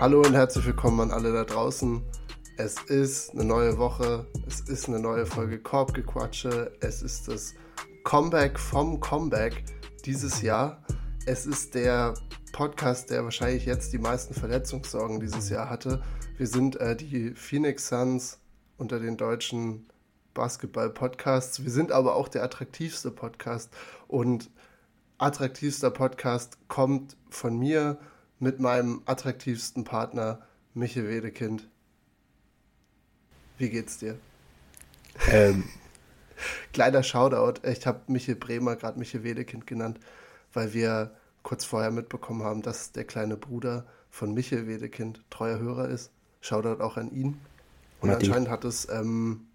Hallo und herzlich willkommen an alle da draußen. Es ist eine neue Woche, es ist eine neue Folge Korbgequatsche, es ist das Comeback vom Comeback dieses Jahr. Es ist der Podcast, der wahrscheinlich jetzt die meisten Verletzungssorgen dieses Jahr hatte. Wir sind äh, die Phoenix Suns unter den deutschen Basketball-Podcasts. Wir sind aber auch der attraktivste Podcast und attraktivster Podcast kommt von mir mit meinem attraktivsten Partner Michael Wedekind. Wie geht's dir? Ähm. Kleiner Shoutout. Ich habe Michael Bremer gerade Michael Wedekind genannt, weil wir kurz vorher mitbekommen haben, dass der kleine Bruder von Michael Wedekind treuer Hörer ist. Shoutout auch an ihn. Und Martin. anscheinend hat es ähm,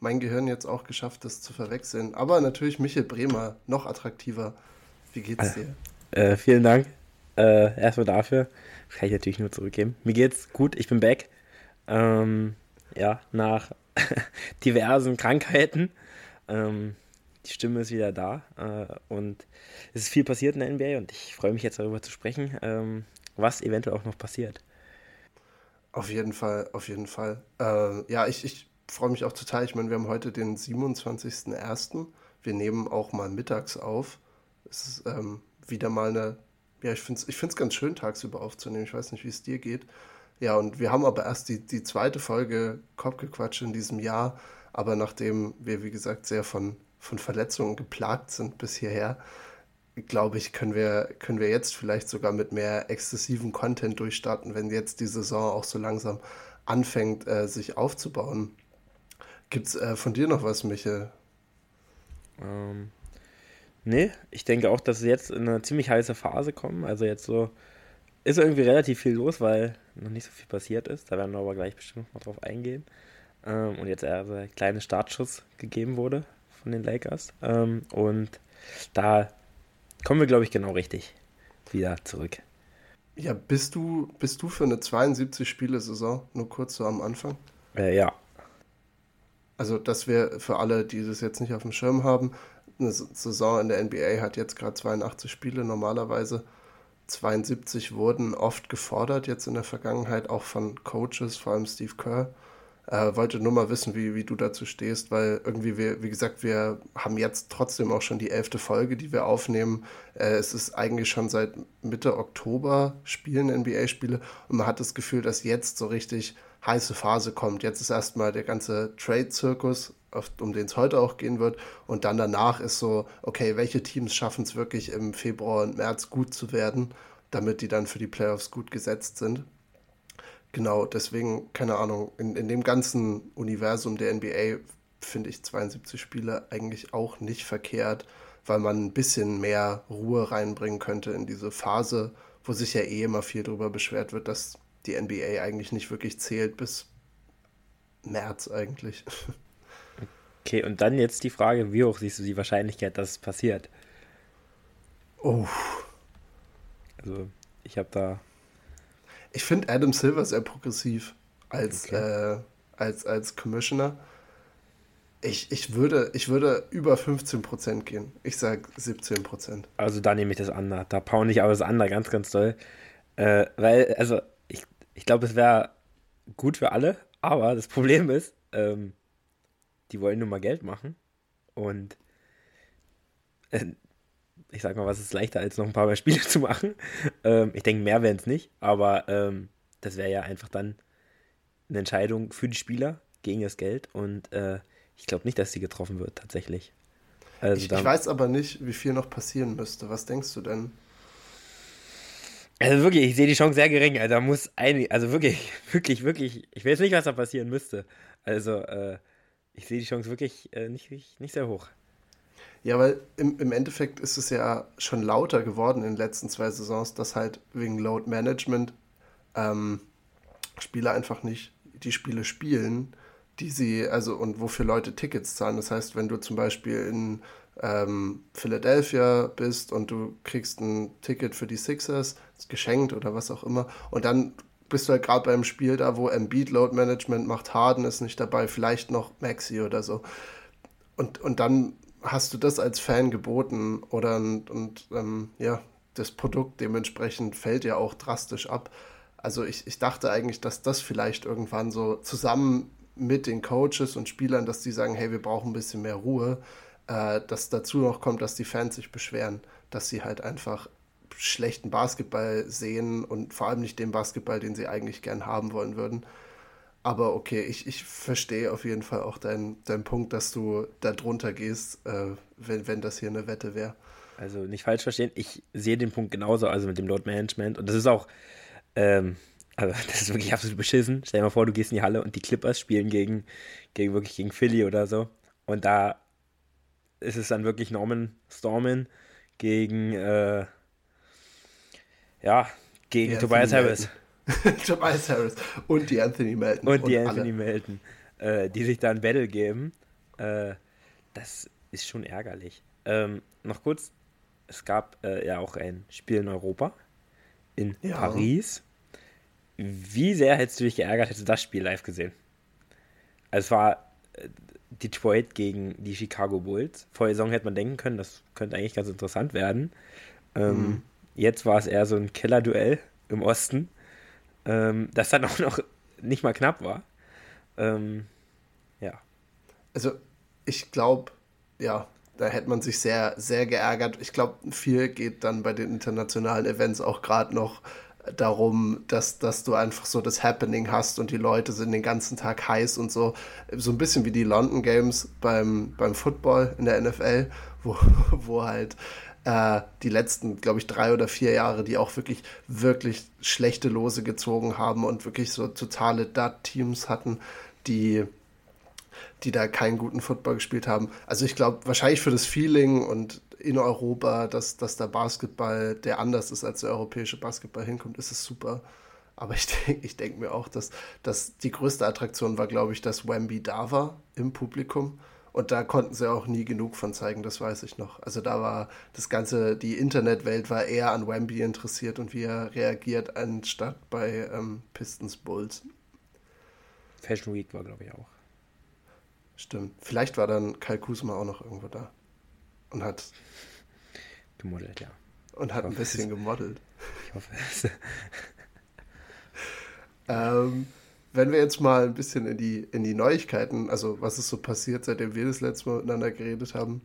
mein Gehirn jetzt auch geschafft, das zu verwechseln. Aber natürlich Michael Bremer, noch attraktiver. Wie geht's dir? Äh, vielen Dank. Äh, erstmal dafür. Das kann ich natürlich nur zurückgeben. Mir geht's gut, ich bin back. Ähm, ja, nach diversen Krankheiten. Ähm, die Stimme ist wieder da äh, und es ist viel passiert in der NBA und ich freue mich jetzt darüber zu sprechen, ähm, was eventuell auch noch passiert. Auf jeden Fall, auf jeden Fall. Äh, ja, ich, ich freue mich auch total. Ich meine, wir haben heute den 27.01. Wir nehmen auch mal mittags auf. Es ist ähm, wieder mal eine, ja, ich finde es ich ganz schön, tagsüber aufzunehmen. Ich weiß nicht, wie es dir geht. Ja, und wir haben aber erst die, die zweite Folge Kopfgequatsch in diesem Jahr. Aber nachdem wir, wie gesagt, sehr von, von Verletzungen geplagt sind bis hierher, glaube ich, können wir, können wir jetzt vielleicht sogar mit mehr exzessiven Content durchstarten, wenn jetzt die Saison auch so langsam anfängt, äh, sich aufzubauen. Gibt es äh, von dir noch was, Michael? Ähm, nee, ich denke auch, dass wir jetzt in eine ziemlich heiße Phase kommen. Also jetzt so ist irgendwie relativ viel los, weil noch nicht so viel passiert ist. Da werden wir aber gleich bestimmt noch drauf eingehen. Ähm, und jetzt eher so ein kleiner Startschuss gegeben wurde von den Lakers. Ähm, und da kommen wir, glaube ich, genau richtig wieder zurück. Ja, bist du, bist du für eine 72-Spiele-Saison, nur kurz so am Anfang? Äh, ja, also dass wir für alle, die das jetzt nicht auf dem Schirm haben, eine Saison in der NBA hat jetzt gerade 82 Spiele normalerweise. 72 wurden oft gefordert jetzt in der Vergangenheit, auch von Coaches, vor allem Steve Kerr. Äh, wollte nur mal wissen, wie, wie du dazu stehst, weil irgendwie wir, wie gesagt, wir haben jetzt trotzdem auch schon die elfte Folge, die wir aufnehmen. Äh, es ist eigentlich schon seit Mitte Oktober spielen NBA-Spiele und man hat das Gefühl, dass jetzt so richtig heiße Phase kommt. Jetzt ist erstmal der ganze Trade-Zirkus, um den es heute auch gehen wird. Und dann danach ist so, okay, welche Teams schaffen es wirklich im Februar und März gut zu werden, damit die dann für die Playoffs gut gesetzt sind. Genau, deswegen, keine Ahnung, in, in dem ganzen Universum der NBA finde ich 72 Spiele eigentlich auch nicht verkehrt, weil man ein bisschen mehr Ruhe reinbringen könnte in diese Phase, wo sich ja eh immer viel darüber beschwert wird, dass die NBA eigentlich nicht wirklich zählt bis März eigentlich. Okay, und dann jetzt die Frage, wie hoch siehst du die Wahrscheinlichkeit, dass es passiert? Oh. Also, ich habe da. Ich finde Adam Silver sehr progressiv als, okay. äh, als, als Commissioner. Ich, ich, würde, ich würde über 15% gehen. Ich sage 17%. Also da nehme ich das an. Da paune ich aber das an, ganz, ganz toll. Äh, weil, also ich glaube, es wäre gut für alle, aber das Problem ist, ähm, die wollen nur mal Geld machen und äh, ich sag mal, was ist leichter, als noch ein paar mehr Spiele zu machen. Ähm, ich denke, mehr wären es nicht, aber ähm, das wäre ja einfach dann eine Entscheidung für die Spieler gegen das Geld und äh, ich glaube nicht, dass sie getroffen wird, tatsächlich. Also ich, ich weiß aber nicht, wie viel noch passieren müsste. Was denkst du denn? Also wirklich, ich sehe die Chance sehr gering. Also da muss ein, also wirklich, wirklich, wirklich, ich weiß nicht, was da passieren müsste. Also äh, ich sehe die Chance wirklich äh, nicht, nicht sehr hoch. Ja, weil im, im Endeffekt ist es ja schon lauter geworden in den letzten zwei Saisons, dass halt wegen Load Management ähm, Spieler einfach nicht die Spiele spielen, die sie, also und wofür Leute Tickets zahlen. Das heißt, wenn du zum Beispiel in ähm, Philadelphia bist und du kriegst ein Ticket für die Sixers, geschenkt oder was auch immer, und dann bist du halt gerade beim Spiel da, wo Embiid Load Management macht, Harden ist nicht dabei, vielleicht noch Maxi oder so. Und, und dann hast du das als Fan geboten oder und, und ähm, ja, das Produkt dementsprechend fällt ja auch drastisch ab. Also ich, ich dachte eigentlich, dass das vielleicht irgendwann so zusammen mit den Coaches und Spielern, dass die sagen, hey, wir brauchen ein bisschen mehr Ruhe, äh, dass dazu noch kommt, dass die Fans sich beschweren, dass sie halt einfach schlechten Basketball sehen und vor allem nicht den Basketball, den sie eigentlich gern haben wollen würden. Aber okay, ich, ich verstehe auf jeden Fall auch deinen dein Punkt, dass du da drunter gehst, äh, wenn, wenn das hier eine Wette wäre. Also nicht falsch verstehen, ich sehe den Punkt genauso, also mit dem Load Management. Und das ist auch, ähm, also das ist wirklich absolut beschissen. Stell dir mal vor, du gehst in die Halle und die Clippers spielen gegen, gegen wirklich gegen Philly oder so. Und da ist es dann wirklich Norman Storman gegen, äh, ja, gegen die Tobias Harris. Tobias Harris und die Anthony Melton. Und, und die Anthony alle. Melton, äh, die sich da ein Battle geben. Äh, das ist schon ärgerlich. Ähm, noch kurz, es gab äh, ja auch ein Spiel in Europa, in ja. Paris. Wie sehr hättest du dich geärgert, hättest du das Spiel live gesehen? Also es war äh, Detroit gegen die Chicago Bulls. Vor der Saison hätte man denken können, das könnte eigentlich ganz interessant werden. Ähm, mhm. Jetzt war es eher so ein Killer-Duell im Osten, ähm, das dann auch noch nicht mal knapp war. Ähm, ja. Also ich glaube, ja, da hätte man sich sehr, sehr geärgert. Ich glaube, viel geht dann bei den internationalen Events auch gerade noch darum, dass, dass du einfach so das Happening hast und die Leute sind den ganzen Tag heiß und so. So ein bisschen wie die London Games beim, beim Football in der NFL, wo, wo halt äh, die letzten, glaube ich, drei oder vier Jahre, die auch wirklich, wirklich schlechte Lose gezogen haben und wirklich so totale Dud-Teams hatten, die die da keinen guten Football gespielt haben. Also ich glaube, wahrscheinlich für das Feeling und in Europa, dass, dass der Basketball, der anders ist als der europäische Basketball hinkommt, ist es super. Aber ich denke ich denk mir auch, dass, dass die größte Attraktion war, glaube ich, dass Wemby da war im Publikum. Und da konnten sie auch nie genug von zeigen, das weiß ich noch. Also da war das ganze, die Internetwelt war eher an Wemby interessiert und wie er reagiert, anstatt bei ähm, Pistons Bulls. Fashion Week war, glaube ich, auch. Stimmt. Vielleicht war dann Kai Kusma auch noch irgendwo da. Und hat. Gemodelt, ja. Und hat ein bisschen gemodelt. Ich hoffe es. ähm, wenn wir jetzt mal ein bisschen in die, in die Neuigkeiten, also was ist so passiert, seitdem wir das letzte Mal miteinander geredet haben,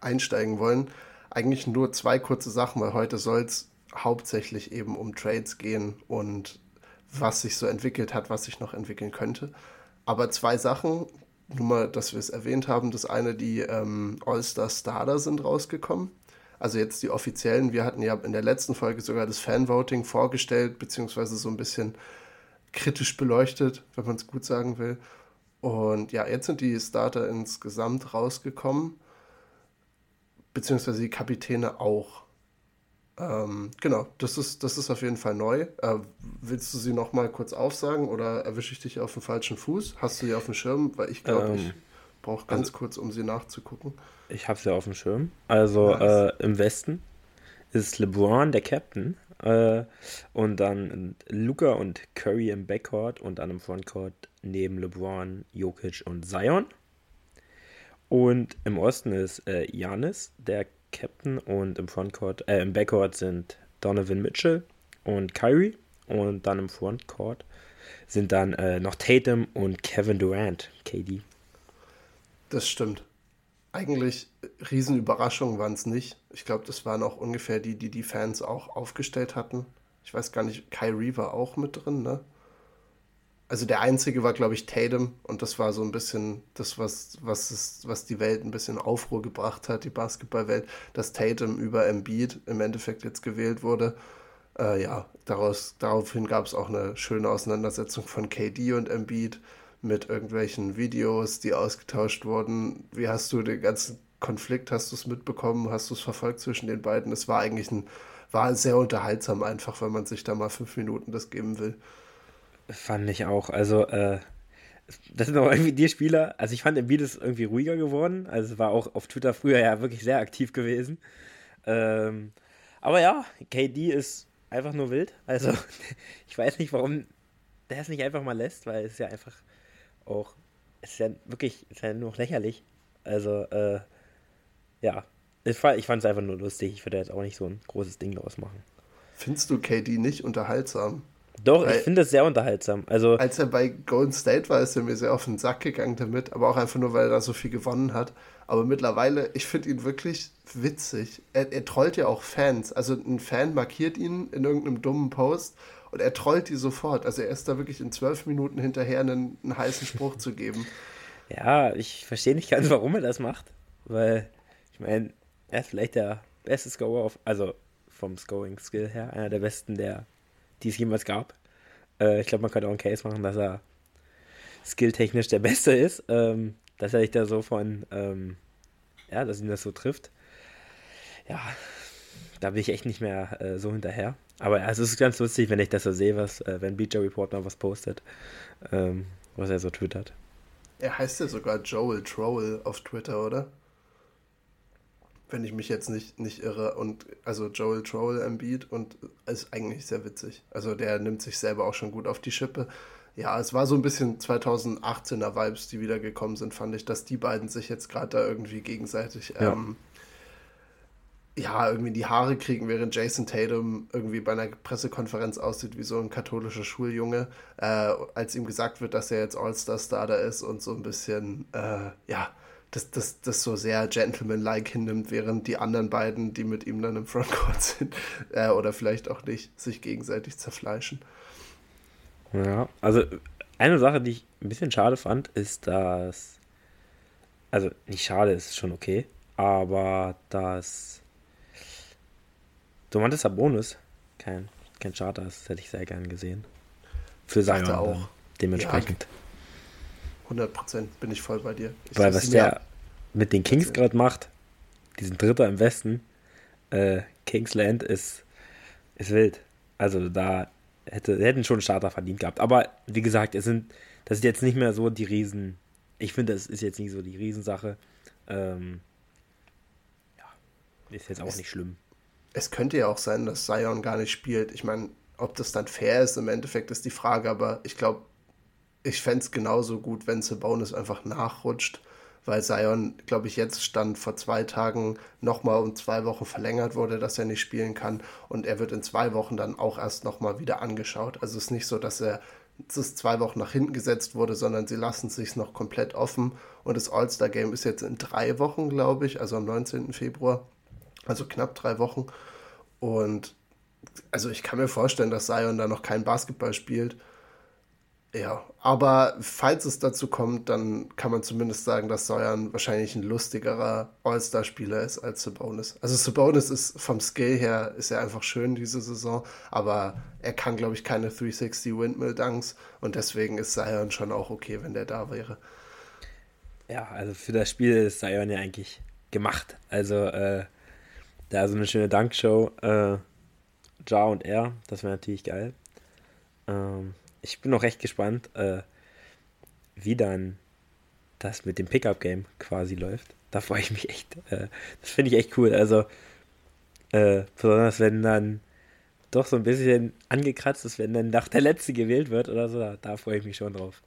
einsteigen wollen, eigentlich nur zwei kurze Sachen, weil heute soll es hauptsächlich eben um Trades gehen und was sich so entwickelt hat, was sich noch entwickeln könnte. Aber zwei Sachen, nur mal, dass wir es erwähnt haben. Das eine, die ähm, All-Star Starter sind rausgekommen. Also jetzt die offiziellen. Wir hatten ja in der letzten Folge sogar das Fanvoting vorgestellt, beziehungsweise so ein bisschen kritisch beleuchtet, wenn man es gut sagen will. Und ja, jetzt sind die Starter insgesamt rausgekommen, beziehungsweise die Kapitäne auch. Ähm, genau, das ist, das ist auf jeden Fall neu. Äh, willst du sie noch mal kurz aufsagen oder erwische ich dich auf dem falschen Fuß? Hast du sie auf dem Schirm? Weil ich glaube, ähm, ich brauche ganz also, kurz, um sie nachzugucken. Ich habe sie auf dem Schirm. Also nice. äh, im Westen ist LeBron der Captain äh, und dann Luca und Curry im Backcourt und dann im Frontcourt neben LeBron, Jokic und Zion. Und im Osten ist äh, Janis, der Captain und im Frontcourt, äh, im Backcourt sind Donovan Mitchell und Kyrie und dann im Frontcourt sind dann äh, noch Tatum und Kevin Durant, KD. Das stimmt. Eigentlich Riesenüberraschungen waren es nicht. Ich glaube, das waren auch ungefähr die, die die Fans auch aufgestellt hatten. Ich weiß gar nicht, Kyrie war auch mit drin, ne? Also der einzige war, glaube ich, Tatum und das war so ein bisschen das, was, was, ist, was die Welt ein bisschen Aufruhr gebracht hat, die Basketballwelt, dass Tatum über Embiid im Endeffekt jetzt gewählt wurde. Äh, ja, daraus, daraufhin gab es auch eine schöne Auseinandersetzung von KD und Embiid mit irgendwelchen Videos, die ausgetauscht wurden. Wie hast du den ganzen Konflikt, hast du es mitbekommen, hast du es verfolgt zwischen den beiden? Es war eigentlich ein, war sehr unterhaltsam einfach, wenn man sich da mal fünf Minuten das geben will. Fand ich auch. Also, äh, das sind aber irgendwie die Spieler. Also, ich fand Embiid ist irgendwie ruhiger geworden. Also, war auch auf Twitter früher ja wirklich sehr aktiv gewesen. Ähm, aber ja, KD ist einfach nur wild. Also, ich weiß nicht, warum der es nicht einfach mal lässt, weil es ja einfach auch, es ist ja wirklich, es ist ja nur noch lächerlich. Also, äh, ja, ich fand es einfach nur lustig. Ich würde jetzt auch nicht so ein großes Ding draus machen. Findest du KD nicht unterhaltsam? Doch, Weil, ich finde das sehr unterhaltsam. Also, als er bei Golden State war, ist er mir sehr auf den Sack gegangen damit, aber auch einfach nur, weil er da so viel gewonnen hat. Aber mittlerweile, ich finde ihn wirklich witzig. Er, er trollt ja auch Fans. Also ein Fan markiert ihn in irgendeinem dummen Post und er trollt die sofort. Also er ist da wirklich in zwölf Minuten hinterher, einen, einen heißen Spruch zu geben. Ja, ich verstehe nicht ganz, warum er das macht. Weil, ich meine, er ist vielleicht der beste Scorer, auf, also vom Scoring-Skill her, einer der besten, der, die es jemals gab. Äh, ich glaube, man könnte auch einen Case machen, dass er skilltechnisch der Beste ist. Ähm, dass er sich da so von, ähm, ja, dass ihn das so trifft. Ja, da bin ich echt nicht mehr äh, so hinterher. Aber ja, es ist ganz lustig, wenn ich das so sehe, was, äh, wenn Bleacher Report mal was postet, ähm, was er so twittert. Er heißt ja sogar Joel Troll auf Twitter, oder? Wenn ich mich jetzt nicht, nicht irre. Und also Joel Troll Embiid und ist eigentlich sehr witzig. Also der nimmt sich selber auch schon gut auf die Schippe. Ja, es war so ein bisschen 2018er Vibes, die wiedergekommen sind, fand ich, dass die beiden sich jetzt gerade da irgendwie gegenseitig ja. Ähm, ja, irgendwie die Haare kriegen, während Jason Tatum irgendwie bei einer Pressekonferenz aussieht wie so ein katholischer Schuljunge, äh, als ihm gesagt wird, dass er jetzt All-Star-Starter ist und so ein bisschen, äh, ja, das, das, das so sehr gentleman-like hinnimmt, während die anderen beiden, die mit ihm dann im Frontcourt sind, äh, oder vielleicht auch nicht, sich gegenseitig zerfleischen. Ja, also eine Sache, die ich ein bisschen schade fand, ist, dass, also nicht schade, ist schon okay, aber dass Domantas Bonus kein, kein Charter ist, hätte ich sehr gern gesehen. Für Zion auch. dementsprechend. Ja, 100 Prozent bin ich voll bei dir. Ich Weil was der mit den Kings gerade macht, diesen Dritter im Westen, äh, Kingsland ist, ist wild. Also da hätte, hätten schon Starter verdient gehabt. Aber wie gesagt, es sind, das ist jetzt nicht mehr so die Riesen. Ich finde, das ist jetzt nicht so die Riesensache. Ähm, ja, ist jetzt auch es, nicht schlimm es könnte ja auch sein, dass Zion gar nicht spielt. Ich meine, ob das dann fair ist, im Endeffekt ist die Frage, aber ich glaube, ich fände es genauso gut, wenn Sabonis einfach nachrutscht, weil Zion, glaube ich, jetzt stand vor zwei Tagen nochmal um zwei Wochen verlängert wurde, dass er nicht spielen kann und er wird in zwei Wochen dann auch erst nochmal wieder angeschaut. Also es ist nicht so, dass er es zwei Wochen nach hinten gesetzt wurde, sondern sie lassen es sich noch komplett offen und das All-Star-Game ist jetzt in drei Wochen, glaube ich, also am 19. Februar also knapp drei Wochen. Und also ich kann mir vorstellen, dass Zion da noch kein Basketball spielt. Ja, aber falls es dazu kommt, dann kann man zumindest sagen, dass Zion wahrscheinlich ein lustigerer All-Star-Spieler ist als Sabonis. Also Sabonis ist vom Skill her ist er einfach schön diese Saison, aber er kann glaube ich keine 360 Windmill Dunks und deswegen ist Zion schon auch okay, wenn der da wäre. Ja, also für das Spiel ist Zion ja eigentlich gemacht. Also äh, da so eine schöne Dankshow. Äh, Ja und er, das wäre natürlich geil. Ähm, ich bin noch recht gespannt, äh, wie dann das mit dem Pickup-Game quasi läuft. Da freue ich mich echt. Äh, das finde ich echt cool. Also, äh, besonders wenn dann doch so ein bisschen angekratzt ist, wenn dann nach der Letzte gewählt wird oder so, da, da freue ich mich schon drauf.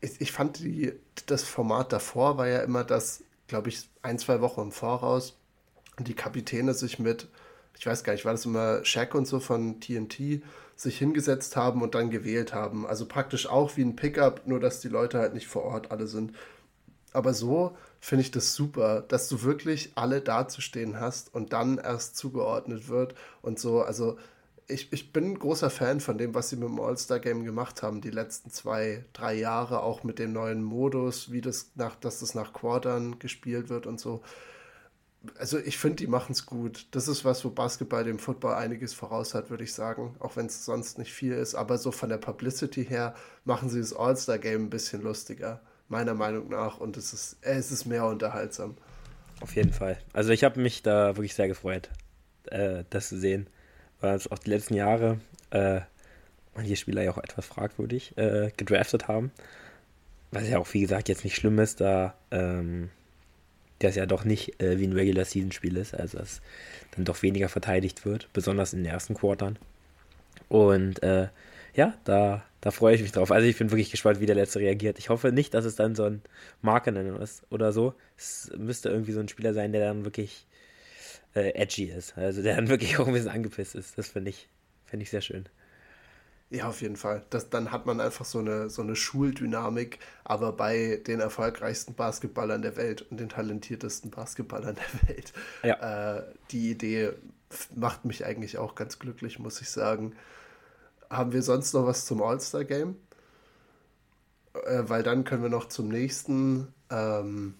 Ich, ich fand die, das Format davor war ja immer das, glaube ich, ein, zwei Wochen im Voraus die Kapitäne sich mit, ich weiß gar nicht, war das immer Shaq und so von TNT, sich hingesetzt haben und dann gewählt haben. Also praktisch auch wie ein Pickup, nur dass die Leute halt nicht vor Ort alle sind. Aber so finde ich das super, dass du wirklich alle dazustehen hast und dann erst zugeordnet wird und so. Also ich, ich bin ein großer Fan von dem, was sie mit dem All-Star-Game gemacht haben, die letzten zwei, drei Jahre, auch mit dem neuen Modus, wie das nach, dass das nach Quartern gespielt wird und so also ich finde, die machen es gut. Das ist was, wo Basketball dem Football einiges voraus hat, würde ich sagen, auch wenn es sonst nicht viel ist. Aber so von der Publicity her machen sie das All-Star-Game ein bisschen lustiger, meiner Meinung nach. Und es ist, äh, es ist mehr unterhaltsam. Auf jeden Fall. Also ich habe mich da wirklich sehr gefreut, äh, das zu sehen. Weil es auch die letzten Jahre äh, manche Spieler ja auch etwas fragwürdig äh, gedraftet haben. Was ja auch, wie gesagt, jetzt nicht schlimm ist, da ähm, das ja doch nicht äh, wie ein Regular-Season-Spiel ist, also dass dann doch weniger verteidigt wird, besonders in den ersten Quartern. Und äh, ja, da, da freue ich mich drauf. Also ich bin wirklich gespannt, wie der Letzte reagiert. Ich hoffe nicht, dass es dann so ein Markennen ist oder so. Es müsste irgendwie so ein Spieler sein, der dann wirklich äh, edgy ist. Also der dann wirklich auch ein bisschen angepisst ist. Das finde ich, find ich sehr schön. Ja, auf jeden Fall. Das, dann hat man einfach so eine, so eine Schuldynamik, aber bei den erfolgreichsten Basketballern der Welt und den talentiertesten Basketballern der Welt. Ja. Äh, die Idee macht mich eigentlich auch ganz glücklich, muss ich sagen. Haben wir sonst noch was zum All-Star-Game? Äh, weil dann können wir noch zum nächsten ähm,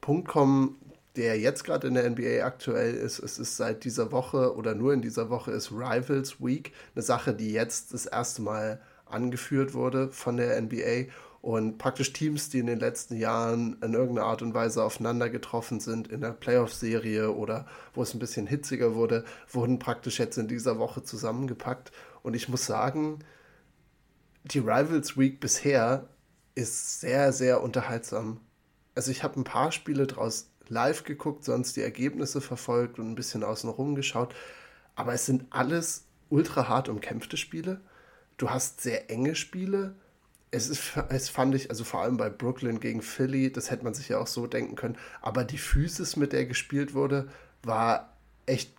Punkt kommen der jetzt gerade in der NBA aktuell ist. Es ist seit dieser Woche oder nur in dieser Woche ist Rivals Week, eine Sache, die jetzt das erste Mal angeführt wurde von der NBA und praktisch Teams, die in den letzten Jahren in irgendeiner Art und Weise aufeinander getroffen sind in der Playoff-Serie oder wo es ein bisschen hitziger wurde, wurden praktisch jetzt in dieser Woche zusammengepackt. Und ich muss sagen, die Rivals Week bisher ist sehr, sehr unterhaltsam. Also ich habe ein paar Spiele draus live geguckt, sonst die Ergebnisse verfolgt und ein bisschen außenrum geschaut. Aber es sind alles ultra hart umkämpfte Spiele. Du hast sehr enge Spiele. Es ist, es fand ich, also vor allem bei Brooklyn gegen Philly, das hätte man sich ja auch so denken können. Aber die Physis, mit der gespielt wurde, war echt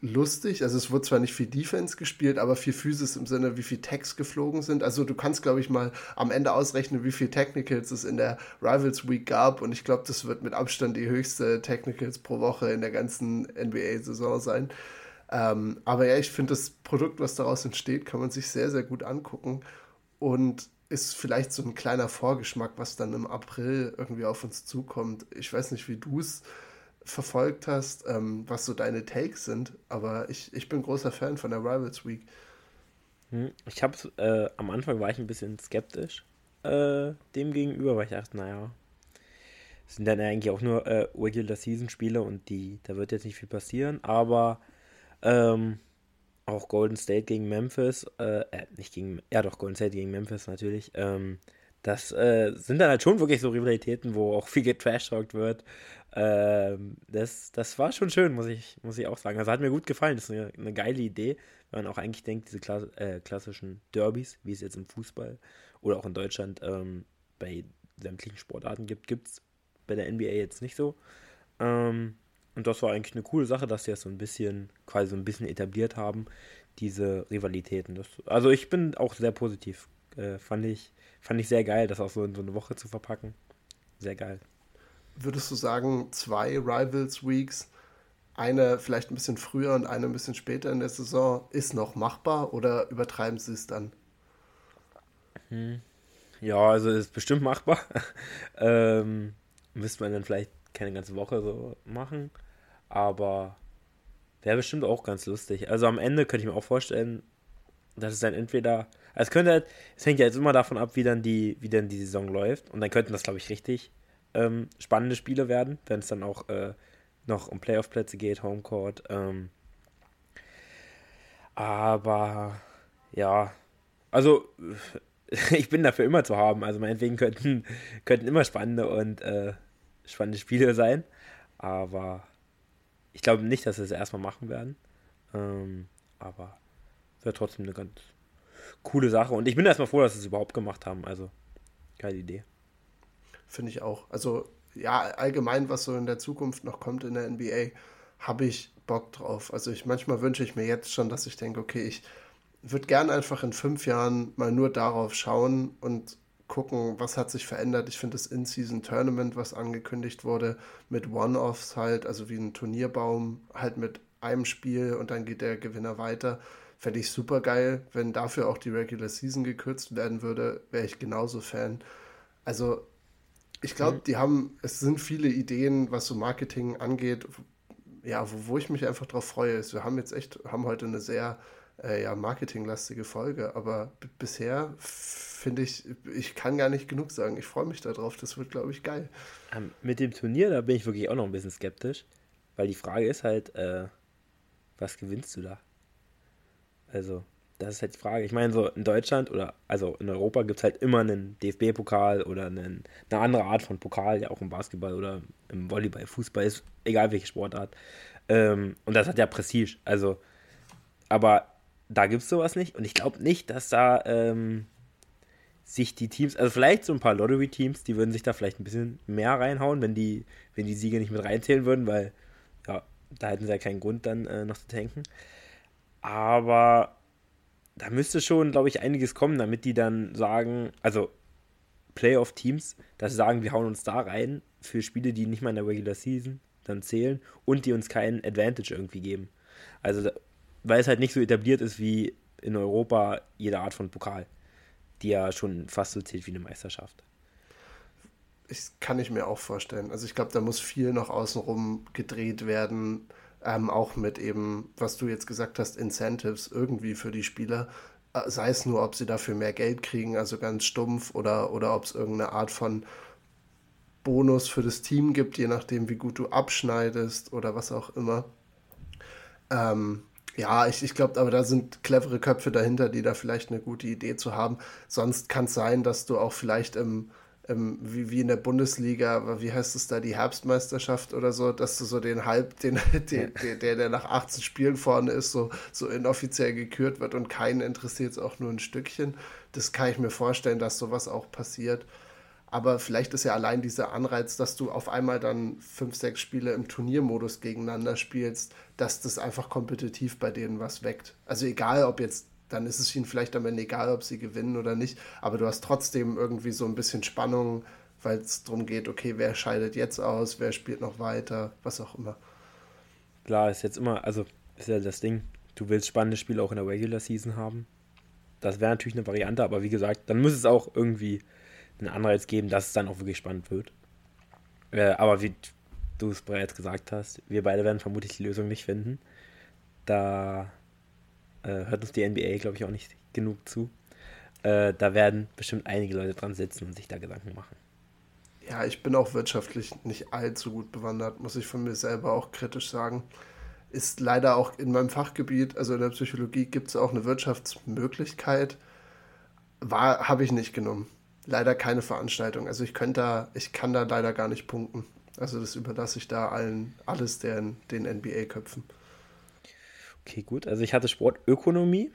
lustig. Also es wurde zwar nicht viel Defense gespielt, aber viel Physis im Sinne, wie viel Tags geflogen sind. Also du kannst, glaube ich, mal am Ende ausrechnen, wie viel Technicals es in der Rivals Week gab. Und ich glaube, das wird mit Abstand die höchste Technicals pro Woche in der ganzen NBA-Saison sein. Ähm, aber ja, ich finde das Produkt, was daraus entsteht, kann man sich sehr, sehr gut angucken. Und ist vielleicht so ein kleiner Vorgeschmack, was dann im April irgendwie auf uns zukommt. Ich weiß nicht, wie du es verfolgt hast, ähm, was so deine Takes sind, aber ich, ich bin großer Fan von der Rivals Week. Hm, ich habe äh, am Anfang war ich ein bisschen skeptisch äh, dem gegenüber, weil ich dachte, naja, es sind dann eigentlich auch nur äh, Regular Season Spiele und die, da wird jetzt nicht viel passieren, aber ähm, auch Golden State gegen Memphis, äh, äh, nicht gegen, ja doch, Golden State gegen Memphis natürlich, ähm, das äh, sind dann halt schon wirklich so Rivalitäten, wo auch viel getrashtalkt wird. Ähm, das, das war schon schön, muss ich, muss ich auch sagen. Also hat mir gut gefallen. Das ist eine, eine geile Idee, wenn man auch eigentlich denkt, diese Kla äh, klassischen Derbys, wie es jetzt im Fußball oder auch in Deutschland ähm, bei sämtlichen Sportarten gibt, gibt es bei der NBA jetzt nicht so. Ähm, und das war eigentlich eine coole Sache, dass sie das so ein bisschen, quasi so ein bisschen etabliert haben, diese Rivalitäten. Das, also ich bin auch sehr positiv. Äh, fand, ich, fand ich sehr geil, das auch so in so eine Woche zu verpacken. Sehr geil würdest du sagen, zwei Rivals Weeks, eine vielleicht ein bisschen früher und eine ein bisschen später in der Saison, ist noch machbar oder übertreiben sie es dann? Hm. Ja, also ist bestimmt machbar. ähm, müsste man dann vielleicht keine ganze Woche so machen, aber wäre bestimmt auch ganz lustig. Also am Ende könnte ich mir auch vorstellen, dass es dann entweder, es könnte halt, es hängt ja jetzt immer davon ab, wie dann die, wie dann die Saison läuft und dann könnten das glaube ich richtig ähm, spannende Spiele werden, wenn es dann auch äh, noch um Playoff-Plätze geht, Homecourt. Ähm, aber ja, also ich bin dafür immer zu haben. Also meinetwegen könnten, könnten immer spannende und äh, spannende Spiele sein. Aber ich glaube nicht, dass wir es erstmal machen werden. Ähm, aber wäre trotzdem eine ganz coole Sache. Und ich bin erstmal froh, dass sie es überhaupt gemacht haben. Also, geile Idee. Finde ich auch. Also ja, allgemein, was so in der Zukunft noch kommt in der NBA, habe ich Bock drauf. Also ich manchmal wünsche ich mir jetzt schon, dass ich denke, okay, ich würde gern einfach in fünf Jahren mal nur darauf schauen und gucken, was hat sich verändert. Ich finde das In-Season-Tournament, was angekündigt wurde, mit One-Offs halt, also wie ein Turnierbaum, halt mit einem Spiel und dann geht der Gewinner weiter. Fände ich super geil. Wenn dafür auch die Regular Season gekürzt werden würde, wäre ich genauso Fan. Also ich glaube, mhm. die haben, es sind viele Ideen, was so Marketing angeht, ja, wo, wo ich mich einfach drauf freue. Ist, wir haben jetzt echt, haben heute eine sehr äh, ja, marketinglastige Folge, aber bisher finde ich, ich kann gar nicht genug sagen. Ich freue mich darauf, das wird, glaube ich, geil. Ähm, mit dem Turnier, da bin ich wirklich auch noch ein bisschen skeptisch, weil die Frage ist halt, äh, was gewinnst du da? Also, das ist halt die Frage. Ich meine, so in Deutschland oder also in Europa gibt es halt immer einen DFB-Pokal oder einen, eine andere Art von Pokal, ja auch im Basketball oder im Volleyball, Fußball, ist egal welche Sportart. Ähm, und das hat ja Prestige. Also, aber da gibt es sowas nicht. Und ich glaube nicht, dass da ähm, sich die Teams, also vielleicht so ein paar Lottery-Teams, die würden sich da vielleicht ein bisschen mehr reinhauen, wenn die, wenn die Siege nicht mit reinzählen würden, weil ja, da hätten sie ja keinen Grund dann äh, noch zu tanken. Aber da müsste schon, glaube ich, einiges kommen, damit die dann sagen, also Playoff-Teams, dass sie sagen, wir hauen uns da rein für Spiele, die nicht mal in der Regular Season dann zählen und die uns keinen Advantage irgendwie geben. Also, weil es halt nicht so etabliert ist wie in Europa jede Art von Pokal, die ja schon fast so zählt wie eine Meisterschaft. Ich kann ich mir auch vorstellen. Also ich glaube, da muss viel noch außenrum gedreht werden, ähm, auch mit eben, was du jetzt gesagt hast, Incentives irgendwie für die Spieler. Äh, sei es nur, ob sie dafür mehr Geld kriegen, also ganz stumpf, oder, oder ob es irgendeine Art von Bonus für das Team gibt, je nachdem, wie gut du abschneidest oder was auch immer. Ähm, ja, ich, ich glaube, aber da sind clevere Köpfe dahinter, die da vielleicht eine gute Idee zu haben. Sonst kann es sein, dass du auch vielleicht im, im, wie, wie in der Bundesliga, wie heißt es da, die Herbstmeisterschaft oder so, dass du so den Halb, den, den, der, der, der nach 18 Spielen vorne ist, so, so inoffiziell gekürt wird und keinen interessiert es auch nur ein Stückchen. Das kann ich mir vorstellen, dass sowas auch passiert. Aber vielleicht ist ja allein dieser Anreiz, dass du auf einmal dann fünf, sechs Spiele im Turniermodus gegeneinander spielst, dass das einfach kompetitiv bei denen was weckt. Also egal, ob jetzt, dann ist es ihnen vielleicht am Ende egal, ob sie gewinnen oder nicht, aber du hast trotzdem irgendwie so ein bisschen Spannung, weil es darum geht, okay, wer scheidet jetzt aus, wer spielt noch weiter, was auch immer. Klar, ist jetzt immer, also ist ja das Ding, du willst spannende Spiele auch in der Regular Season haben. Das wäre natürlich eine Variante, aber wie gesagt, dann muss es auch irgendwie einen Anreiz geben, dass es dann auch wirklich spannend wird. Äh, aber wie du es bereits gesagt hast, wir beide werden vermutlich die Lösung nicht finden. Da äh, hört uns die NBA, glaube ich, auch nicht genug zu. Äh, da werden bestimmt einige Leute dran sitzen und sich da Gedanken machen. Ja, ich bin auch wirtschaftlich nicht allzu gut bewandert, muss ich von mir selber auch kritisch sagen. Ist leider auch in meinem Fachgebiet, also in der Psychologie, gibt es auch eine Wirtschaftsmöglichkeit. War, habe ich nicht genommen leider keine Veranstaltung. Also ich könnte da, ich kann da leider gar nicht punkten. Also das überlasse ich da allen, alles den, den NBA-Köpfen. Okay, gut. Also ich hatte Sportökonomie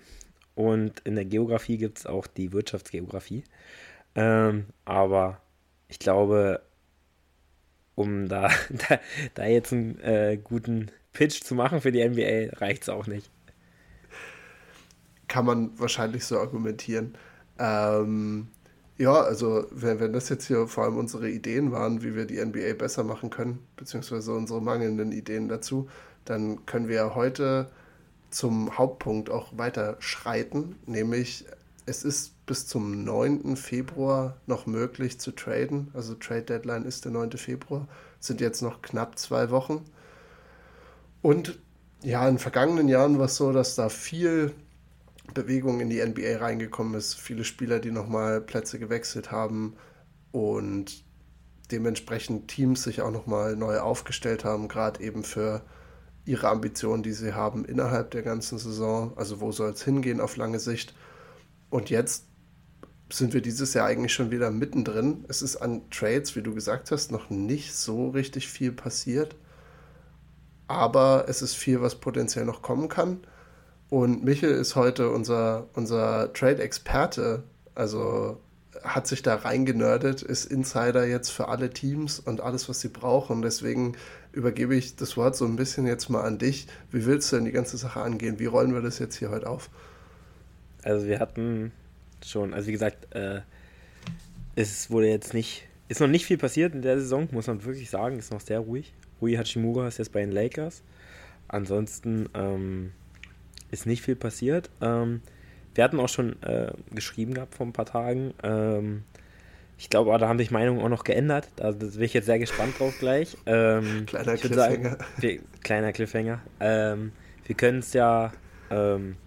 und in der Geografie gibt es auch die Wirtschaftsgeografie. Ähm, aber ich glaube, um da, da, da jetzt einen äh, guten Pitch zu machen für die NBA, reicht es auch nicht. Kann man wahrscheinlich so argumentieren. Ähm, ja, also wenn, wenn das jetzt hier vor allem unsere Ideen waren, wie wir die NBA besser machen können, beziehungsweise unsere mangelnden Ideen dazu, dann können wir ja heute zum Hauptpunkt auch weiter schreiten, nämlich es ist bis zum 9. Februar noch möglich zu traden. Also Trade Deadline ist der 9. Februar, sind jetzt noch knapp zwei Wochen. Und ja, in vergangenen Jahren war es so, dass da viel Bewegung in die NBA reingekommen ist, viele Spieler, die nochmal Plätze gewechselt haben und dementsprechend Teams sich auch nochmal neu aufgestellt haben, gerade eben für ihre Ambitionen, die sie haben innerhalb der ganzen Saison. Also wo soll es hingehen auf lange Sicht? Und jetzt sind wir dieses Jahr eigentlich schon wieder mittendrin. Es ist an Trades, wie du gesagt hast, noch nicht so richtig viel passiert. Aber es ist viel, was potenziell noch kommen kann. Und Michel ist heute unser, unser Trade-Experte. Also hat sich da reingenördet, ist Insider jetzt für alle Teams und alles, was sie brauchen. Deswegen übergebe ich das Wort so ein bisschen jetzt mal an dich. Wie willst du denn die ganze Sache angehen? Wie rollen wir das jetzt hier heute auf? Also wir hatten schon, also wie gesagt, äh, es wurde jetzt nicht, ist noch nicht viel passiert in der Saison, muss man wirklich sagen, ist noch sehr ruhig. Rui Hachimura ist jetzt bei den Lakers. Ansonsten, ähm, ist nicht viel passiert. Ähm, wir hatten auch schon äh, geschrieben gehabt vor ein paar Tagen. Ähm, ich glaube, da haben sich Meinungen auch noch geändert. Da bin ich jetzt sehr gespannt drauf gleich. Ähm, kleiner Cliffhanger. Sagen, wir, kleiner Cliffhanger. Ähm, wir können es ja ähm,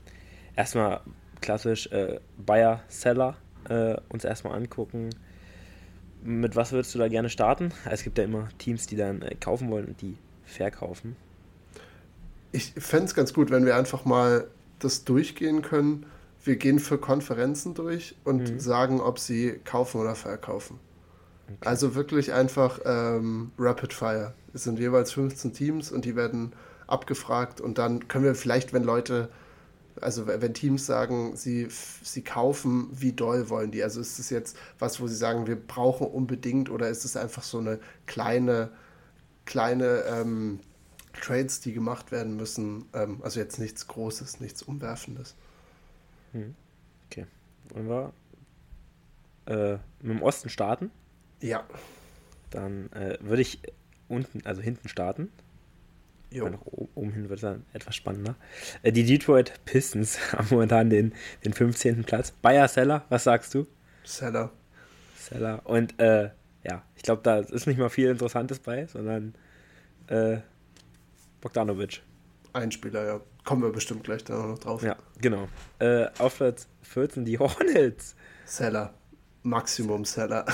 erstmal klassisch äh, Buyer, Seller äh, uns erstmal angucken. Mit was würdest du da gerne starten? Es gibt ja immer Teams, die dann äh, kaufen wollen und die verkaufen ich fände es ganz gut, wenn wir einfach mal das durchgehen können. Wir gehen für Konferenzen durch und mhm. sagen, ob sie kaufen oder verkaufen. Okay. Also wirklich einfach ähm, Rapid Fire. Es sind jeweils 15 Teams und die werden abgefragt und dann können wir vielleicht, wenn Leute, also wenn Teams sagen, sie, sie kaufen, wie doll wollen die? Also ist es jetzt was, wo sie sagen, wir brauchen unbedingt oder ist es einfach so eine kleine, kleine ähm, Trades, die gemacht werden müssen. Ähm, also jetzt nichts Großes, nichts Umwerfendes. Hm. Okay. Wollen wir äh, mit dem Osten starten? Ja. Dann äh, würde ich unten, also hinten starten. Jo. Weil nach oben, oben hin wird es dann etwas spannender. Äh, die Detroit Pistons haben momentan den, den 15. Platz. Bayer Seller, was sagst du? Seller. Seller. Und äh, ja, ich glaube, da ist nicht mal viel Interessantes bei, sondern äh, Bogdanovic. Ein Spieler, ja. Kommen wir bestimmt gleich da noch drauf. Ja, genau. Äh, auf Platz 14 die Hornets. Seller. Maximum Seller.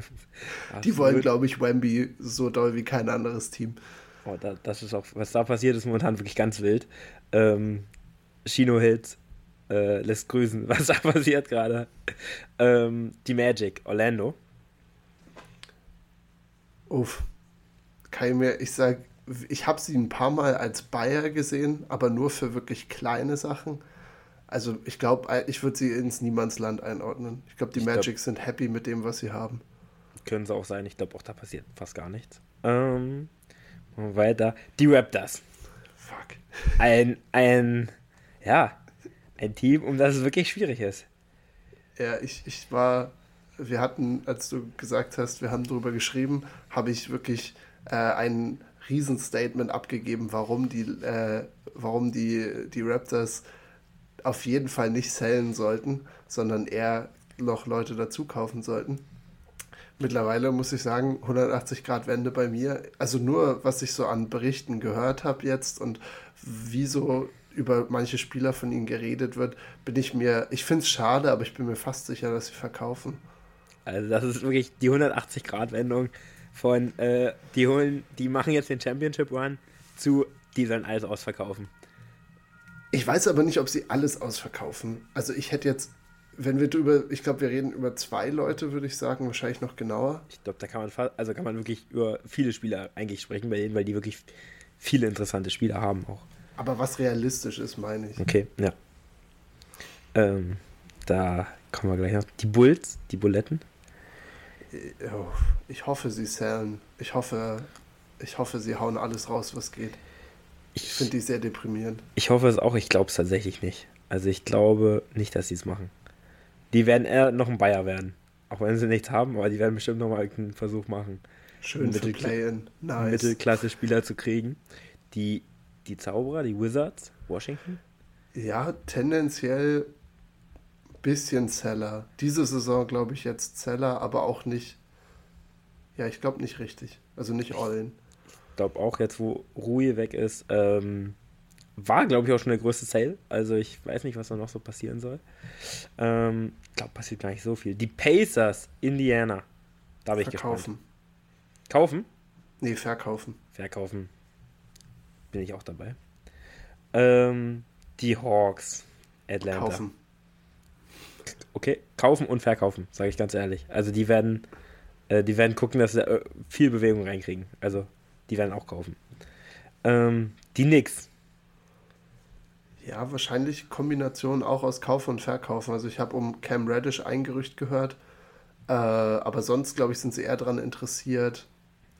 Die wollen, glaube ich, Wemby so doll wie kein anderes Team. Oh, da, das ist auch, was da passiert, ist momentan wirklich ganz wild. Ähm, Chino Hits äh, lässt grüßen, was da passiert gerade. Ähm, die Magic, Orlando. Uff. Ich mir, ich sag, ich habe sie ein paar Mal als Bayer gesehen, aber nur für wirklich kleine Sachen. Also ich glaube, ich würde sie ins Niemandsland einordnen. Ich glaube, die Ich glaub- Magic sind happy mit dem, was sie haben. Können sie auch sein. Ich glaube auch, da passiert fast gar nichts. Ähm, weiter. Die Raptors. Fuck. Ein, ein, ja, ein Team, um das es wirklich schwierig ist. Ja, ich, ich war, wir hatten, als du gesagt hast, wir haben drüber geschrieben, habe ich wirklich äh, ein Riesenstatement abgegeben, warum die, äh, warum die, die Raptors auf jeden Fall nicht sellen sollten, sondern eher noch Leute dazu kaufen sollten. Mittlerweile muss ich sagen, 180 Grad Wende bei mir. Also nur, was ich so an Berichten gehört habe jetzt und wie so über manche Spieler von ihnen geredet wird, bin ich mir, ich finde es schade, aber ich bin mir fast sicher, dass sie verkaufen. Also das ist wirklich die 180-Grad-Wendung von, äh, die holen, die machen jetzt den Championship Run zu, die sollen alles ausverkaufen. Ich weiß aber nicht, ob sie alles ausverkaufen. Also ich hätte jetzt, wenn wir drüber, ich glaube, wir reden über zwei Leute, würde ich sagen, wahrscheinlich noch genauer. Ich glaube, da kann man also kann man wirklich über viele Spieler eigentlich sprechen bei denen, weil die wirklich viele interessante Spieler haben auch. Aber was realistisch ist, meine ich. Okay, ja. Ähm, da kommen wir gleich noch. Die Bulls, die Buletten. Ich hoffe, sie sellen. Ich hoffe, ich hoffe, sie hauen alles raus, was geht. Ich Ich, finde die sehr deprimierend. ich hoffe es auch, ich glaube es tatsächlich nicht. Also ich glaube nicht, dass sie es machen. Die werden eher noch ein Bayer werden. Auch wenn sie nichts haben, aber die werden bestimmt noch mal einen Versuch machen, Schön für Mittelkla- Play-In. einen Nice. Mittelklasse-Spieler zu kriegen. Die, die Zauberer, die Wizards, Washington. Ja, tendenziell bisschen Seller. Diese Saison glaube ich jetzt Seller, aber auch nicht. Ja, ich glaube nicht richtig. Also nicht all-in. Ich glaube auch jetzt, wo Rui weg ist, ähm, war, glaube ich, auch schon der größte Sale. Also ich weiß nicht, was da noch so passieren soll. Ähm, ich glaube, passiert gar nicht so viel. Die Pacers, Indiana. Da bin ich Verkaufen. gespannt. Kaufen? Nee, verkaufen. Verkaufen. Bin ich auch dabei. Ähm, die Hawks, Atlanta. Kaufen. Okay, kaufen und verkaufen, sage ich ganz ehrlich. Also die werden, äh, die werden gucken, dass sie äh, viel Bewegung reinkriegen. Also die werden auch kaufen. Ähm, die Knicks. Ja, wahrscheinlich Kombination auch aus Kaufen und Verkaufen. Also ich habe um Cam Reddish ein Gerücht gehört. Äh, aber sonst, glaube ich, sind sie eher daran interessiert,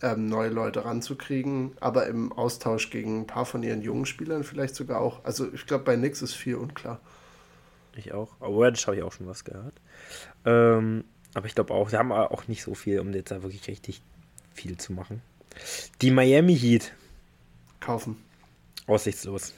ähm, neue Leute ranzukriegen. Aber im Austausch gegen ein paar von ihren jungen Spielern vielleicht sogar auch. Also ich glaube, bei Nix ist viel unklar. Ich auch. Aber Reddish habe ich auch schon was gehört. Ähm, aber ich glaube auch, sie haben auch nicht so viel, um jetzt da wirklich richtig viel zu machen. Die Miami Heat. Kaufen. Aussichtslos.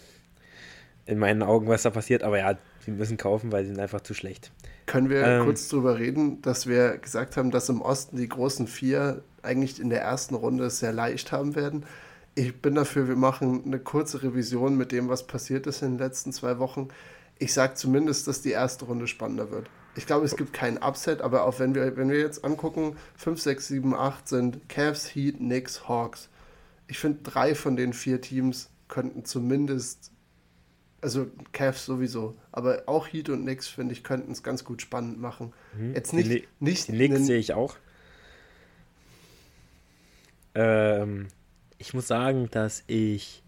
In meinen Augen, was da passiert. Aber ja, wir müssen kaufen, weil sie sind einfach zu schlecht. Können wir Ähm. kurz drüber reden, dass wir gesagt haben, dass im Osten die großen vier eigentlich in der ersten Runde es sehr leicht haben werden? Ich bin dafür, wir machen eine kurze Revision mit dem, was passiert ist in den letzten zwei Wochen. Ich sage zumindest, dass die erste Runde spannender wird. Ich glaube, es gibt keinen Upset, aber auch wenn wir, wenn wir jetzt angucken, 5, 6, 7, 8 sind Cavs, Heat, Knicks, Hawks. Ich finde, drei von den vier Teams könnten zumindest also Cavs sowieso, aber auch Heat und Knicks, finde ich, könnten es ganz gut spannend machen. Jetzt nicht, Die Ni- nicht Die Knicks sehe ich auch. Ähm, ich muss sagen, dass ich.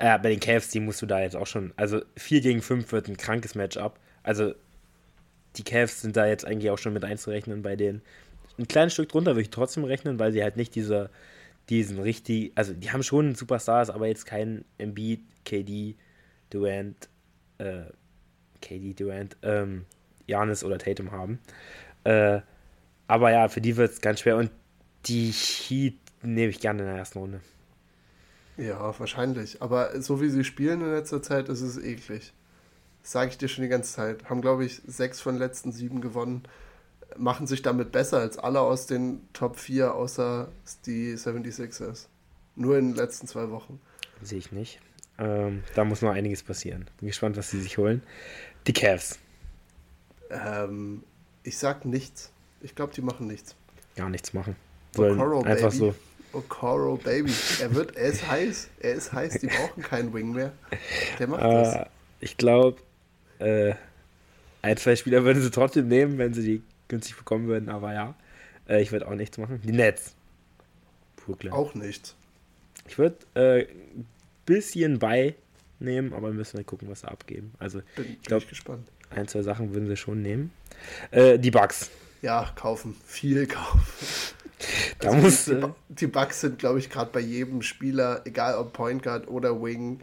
Äh, bei den Cavs, die musst du da jetzt auch schon. Also 4 gegen 5 wird ein krankes Matchup. Also die Cavs sind da jetzt eigentlich auch schon mit einzurechnen bei denen. Ein kleines Stück drunter würde ich trotzdem rechnen, weil sie halt nicht diese, diesen richtig. Also die haben schon Superstars, aber jetzt keinen Embiid, KD, Durant, äh, KD Durant, ähm, Janis oder Tatum haben. Äh, aber ja, für die wird es ganz schwer und die Heat nehme ich gerne in der ersten Runde. Ja, wahrscheinlich. Aber so wie sie spielen in letzter Zeit, ist es eklig. Sage ich dir schon die ganze Zeit. Haben, glaube ich, sechs von den letzten sieben gewonnen. Machen sich damit besser als alle aus den Top 4, außer die 76ers. Nur in den letzten zwei Wochen. Sehe ich nicht. Ähm, da muss noch einiges passieren. Bin gespannt, was sie sich holen. Die Cavs. Ähm, ich sag nichts. Ich glaube, die machen nichts. Gar nichts machen. Sollen Okoro, einfach Baby. so. Okoro, Baby. Er wird, er ist heiß. Er ist heiß. Die brauchen keinen Wing mehr. Der macht äh, das. Ich glaube, äh, ein, zwei Spieler würden sie trotzdem nehmen, wenn sie die günstig bekommen würden, aber ja. Äh, ich würde auch nichts machen. Die Nets. Brooklyn. Auch nichts. Ich würde ein äh, bisschen beinehmen, aber müssen wir gucken, was sie abgeben. Also, bin, ich glaube, ein, zwei Sachen würden sie schon nehmen. Äh, die Bugs. Ja, kaufen. Viel kaufen. Da also muss, die, die Bugs sind, glaube ich, gerade bei jedem Spieler, egal ob Point Guard oder Wing,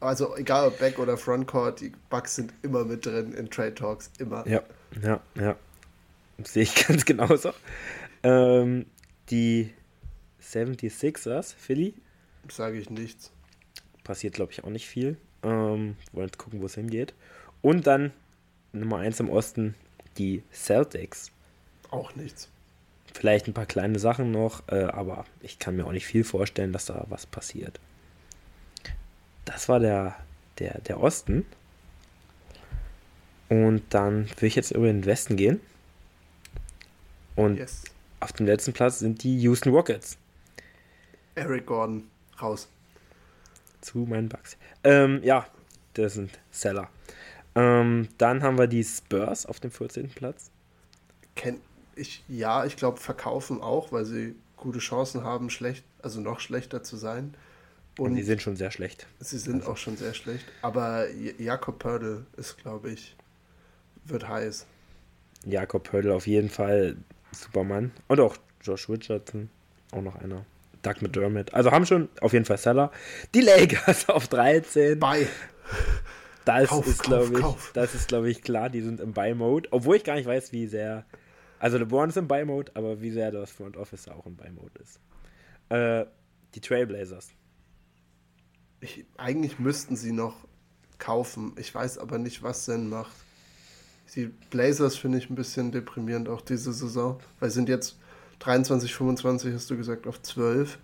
also egal ob Back- oder Frontcourt, die Bugs sind immer mit drin in Trade Talks. Immer. Ja, ja, ja. Sehe ich ganz genauso. Ähm, die 76ers, Philly. Sage ich nichts. Passiert, glaube ich, auch nicht viel. Ähm, wollen gucken, wo es hingeht. Und dann Nummer 1 im Osten, die Celtics. Auch nichts. Vielleicht ein paar kleine Sachen noch, äh, aber ich kann mir auch nicht viel vorstellen, dass da was passiert. Das war der, der, der Osten. Und dann will ich jetzt über den Westen gehen. Und yes. auf dem letzten Platz sind die Houston Rockets. Eric Gordon, raus. Zu meinen Bugs. Ähm, ja, das sind Seller. Ähm, dann haben wir die Spurs auf dem 14. Platz. Kenn ich, ja, ich glaube, verkaufen auch, weil sie gute Chancen haben, schlecht, also noch schlechter zu sein. Und, sie sind schon sehr schlecht. Sie sind also. auch schon sehr schlecht. Aber Jakob Pördel ist, glaube ich, wird heiß. Jakob Pördel auf jeden Fall Superman. Und auch Josh Richardson, auch noch einer. Doug McDermott. Also haben schon auf jeden Fall Seller. Die Lakers auf 13. Bei. Das kauf, ist, glaube ich, kauf. das ist, glaube ich, klar. Die sind im Buy-Mode. Obwohl ich gar nicht weiß, wie sehr. Also LeBron ist im Buy-Mode, aber wie sehr das Front Office auch im Buy-Mode ist. Äh, die Trailblazers ich, eigentlich müssten sie noch kaufen. Ich weiß aber nicht, was Sinn macht. Die Blazers finde ich ein bisschen deprimierend auch diese Saison, weil sind jetzt 23, 25, hast du gesagt, auf 12.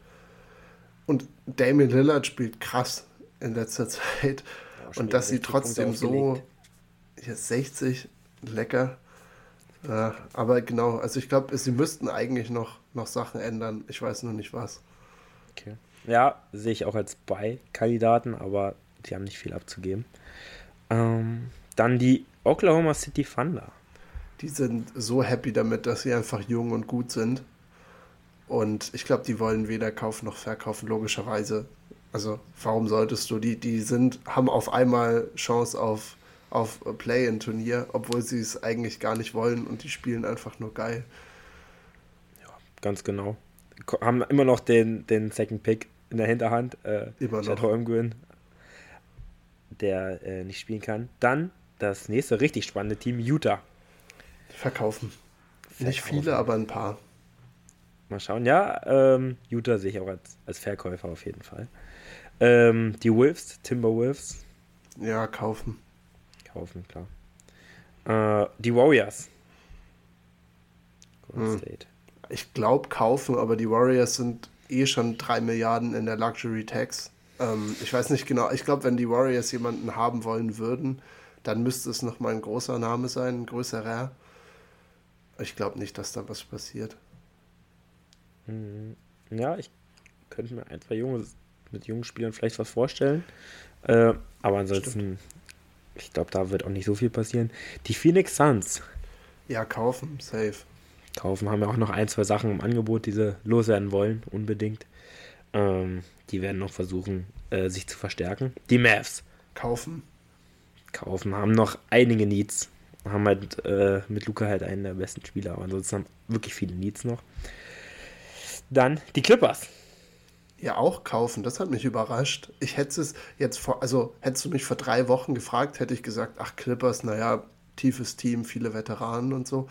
Und Damien Lillard spielt krass in letzter Zeit. Ja, und dass sie trotzdem so hier 60, lecker. Ja, aber genau, also ich glaube, sie müssten eigentlich noch, noch Sachen ändern. Ich weiß nur nicht was. Okay. Ja, sehe ich auch als Bei-Kandidaten, aber die haben nicht viel abzugeben. Ähm, dann die Oklahoma City Thunder. Die sind so happy damit, dass sie einfach jung und gut sind. Und ich glaube, die wollen weder kaufen noch verkaufen, logischerweise. Also, warum solltest du? Die, die sind, haben auf einmal Chance auf, auf Play-in-Turnier, obwohl sie es eigentlich gar nicht wollen und die spielen einfach nur geil. Ja, ganz genau. Haben immer noch den, den Second Pick in der Hinterhand. Äh, Immer noch. Holmgren, der äh, nicht spielen kann. Dann das nächste richtig spannende Team, Utah. Verkaufen. Verkaufen. Nicht viele, aber ein paar. Mal schauen. Ja, ähm, Utah sehe ich auch als, als Verkäufer auf jeden Fall. Ähm, die Wolves, Timberwolves. Ja, kaufen. Kaufen, klar. Äh, die Warriors. Hm. Ich glaube kaufen, aber die Warriors sind eh schon drei Milliarden in der Luxury Tax. Ähm, ich weiß nicht genau, ich glaube, wenn die Warriors jemanden haben wollen würden, dann müsste es nochmal ein großer Name sein, ein größerer. Ich glaube nicht, dass da was passiert. Hm, ja, ich könnte mir ein, zwei junge, mit jungen Spielern vielleicht was vorstellen. Äh, aber ansonsten, Stimmt. Ich glaube, da wird auch nicht so viel passieren. Die Phoenix Suns. Ja, kaufen, safe kaufen. Haben ja auch noch ein, zwei Sachen im Angebot, die sie loswerden wollen, unbedingt. Ähm, die werden noch versuchen, äh, sich zu verstärken. Die Mavs. Kaufen. Kaufen. Haben noch einige Needs. Haben halt äh, mit Luca halt einen der besten Spieler, aber ansonsten haben wirklich viele Needs noch. Dann die Clippers. Ja auch kaufen. Das hat mich überrascht. Ich hätte es jetzt vor, also hättest du mich vor drei Wochen gefragt, hätte ich gesagt, ach Clippers, naja, tiefes Team, viele Veteranen und so.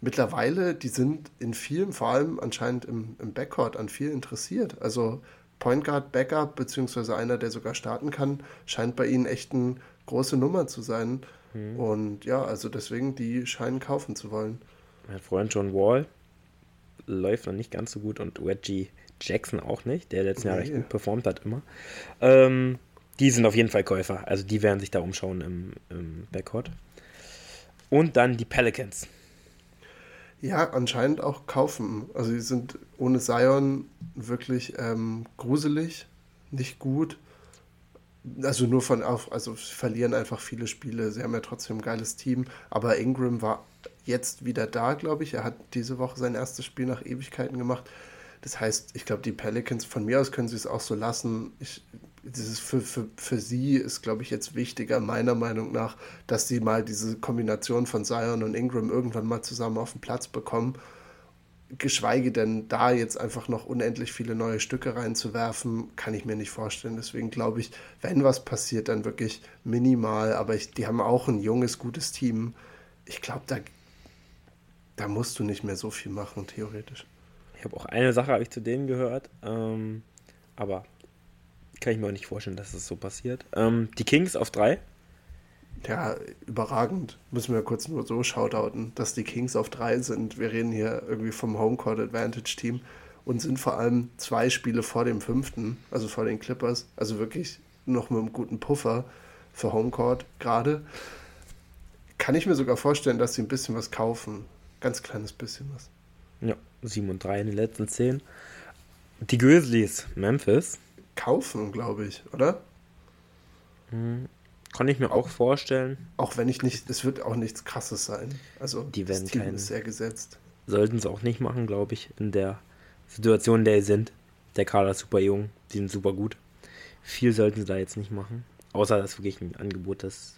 Mittlerweile, die sind in vielen, vor allem anscheinend im, im Backcourt, an viel interessiert. Also Point Guard, Backup, beziehungsweise einer, der sogar starten kann, scheint bei ihnen echt eine große Nummer zu sein. Mhm. Und ja, also deswegen, die scheinen kaufen zu wollen. Mein Freund John Wall läuft noch nicht ganz so gut und Reggie Jackson auch nicht, der letzten nee. Jahr recht gut performt hat immer. Ähm, die sind auf jeden Fall Käufer. Also die werden sich da umschauen im, im Backcourt. Und dann die Pelicans. Ja, anscheinend auch kaufen. Also die sind ohne Zion wirklich ähm, gruselig, nicht gut. Also nur von auf, also verlieren einfach viele Spiele. Sie haben ja trotzdem ein geiles Team. Aber Ingram war jetzt wieder da, glaube ich. Er hat diese Woche sein erstes Spiel nach Ewigkeiten gemacht. Das heißt, ich glaube, die Pelicans, von mir aus können sie es auch so lassen. Ich, dieses für, für, für sie ist, glaube ich, jetzt wichtiger, meiner Meinung nach, dass sie mal diese Kombination von Zion und Ingram irgendwann mal zusammen auf den Platz bekommen. Geschweige denn, da jetzt einfach noch unendlich viele neue Stücke reinzuwerfen, kann ich mir nicht vorstellen. Deswegen glaube ich, wenn was passiert, dann wirklich minimal. Aber ich, die haben auch ein junges, gutes Team. Ich glaube, da, da musst du nicht mehr so viel machen, theoretisch. Ich habe auch eine Sache, habe ich zu denen gehört, ähm, aber kann ich mir auch nicht vorstellen, dass es so passiert. Ähm, die Kings auf drei. Ja, überragend. Müssen wir kurz nur so shoutouten, dass die Kings auf drei sind. Wir reden hier irgendwie vom Homecourt Advantage Team und sind vor allem zwei Spiele vor dem fünften, also vor den Clippers. Also wirklich noch mit einem guten Puffer für Homecourt gerade. Kann ich mir sogar vorstellen, dass sie ein bisschen was kaufen. Ganz kleines bisschen was. Ja, 7 und 3 in den letzten 10. Die Grizzlies, Memphis. Kaufen, glaube ich, oder? Hm, kann ich mir auch, auch, vorstellen. Auch wenn ich nicht, es wird auch nichts krasses sein. Also die werden das Team kein, ist sehr gesetzt. Sollten es auch nicht machen, glaube ich, in der Situation, in der sie sind. Der Kader ist super jung, die sind super gut. Viel sollten sie da jetzt nicht machen. Außer das wirklich ein Angebot, das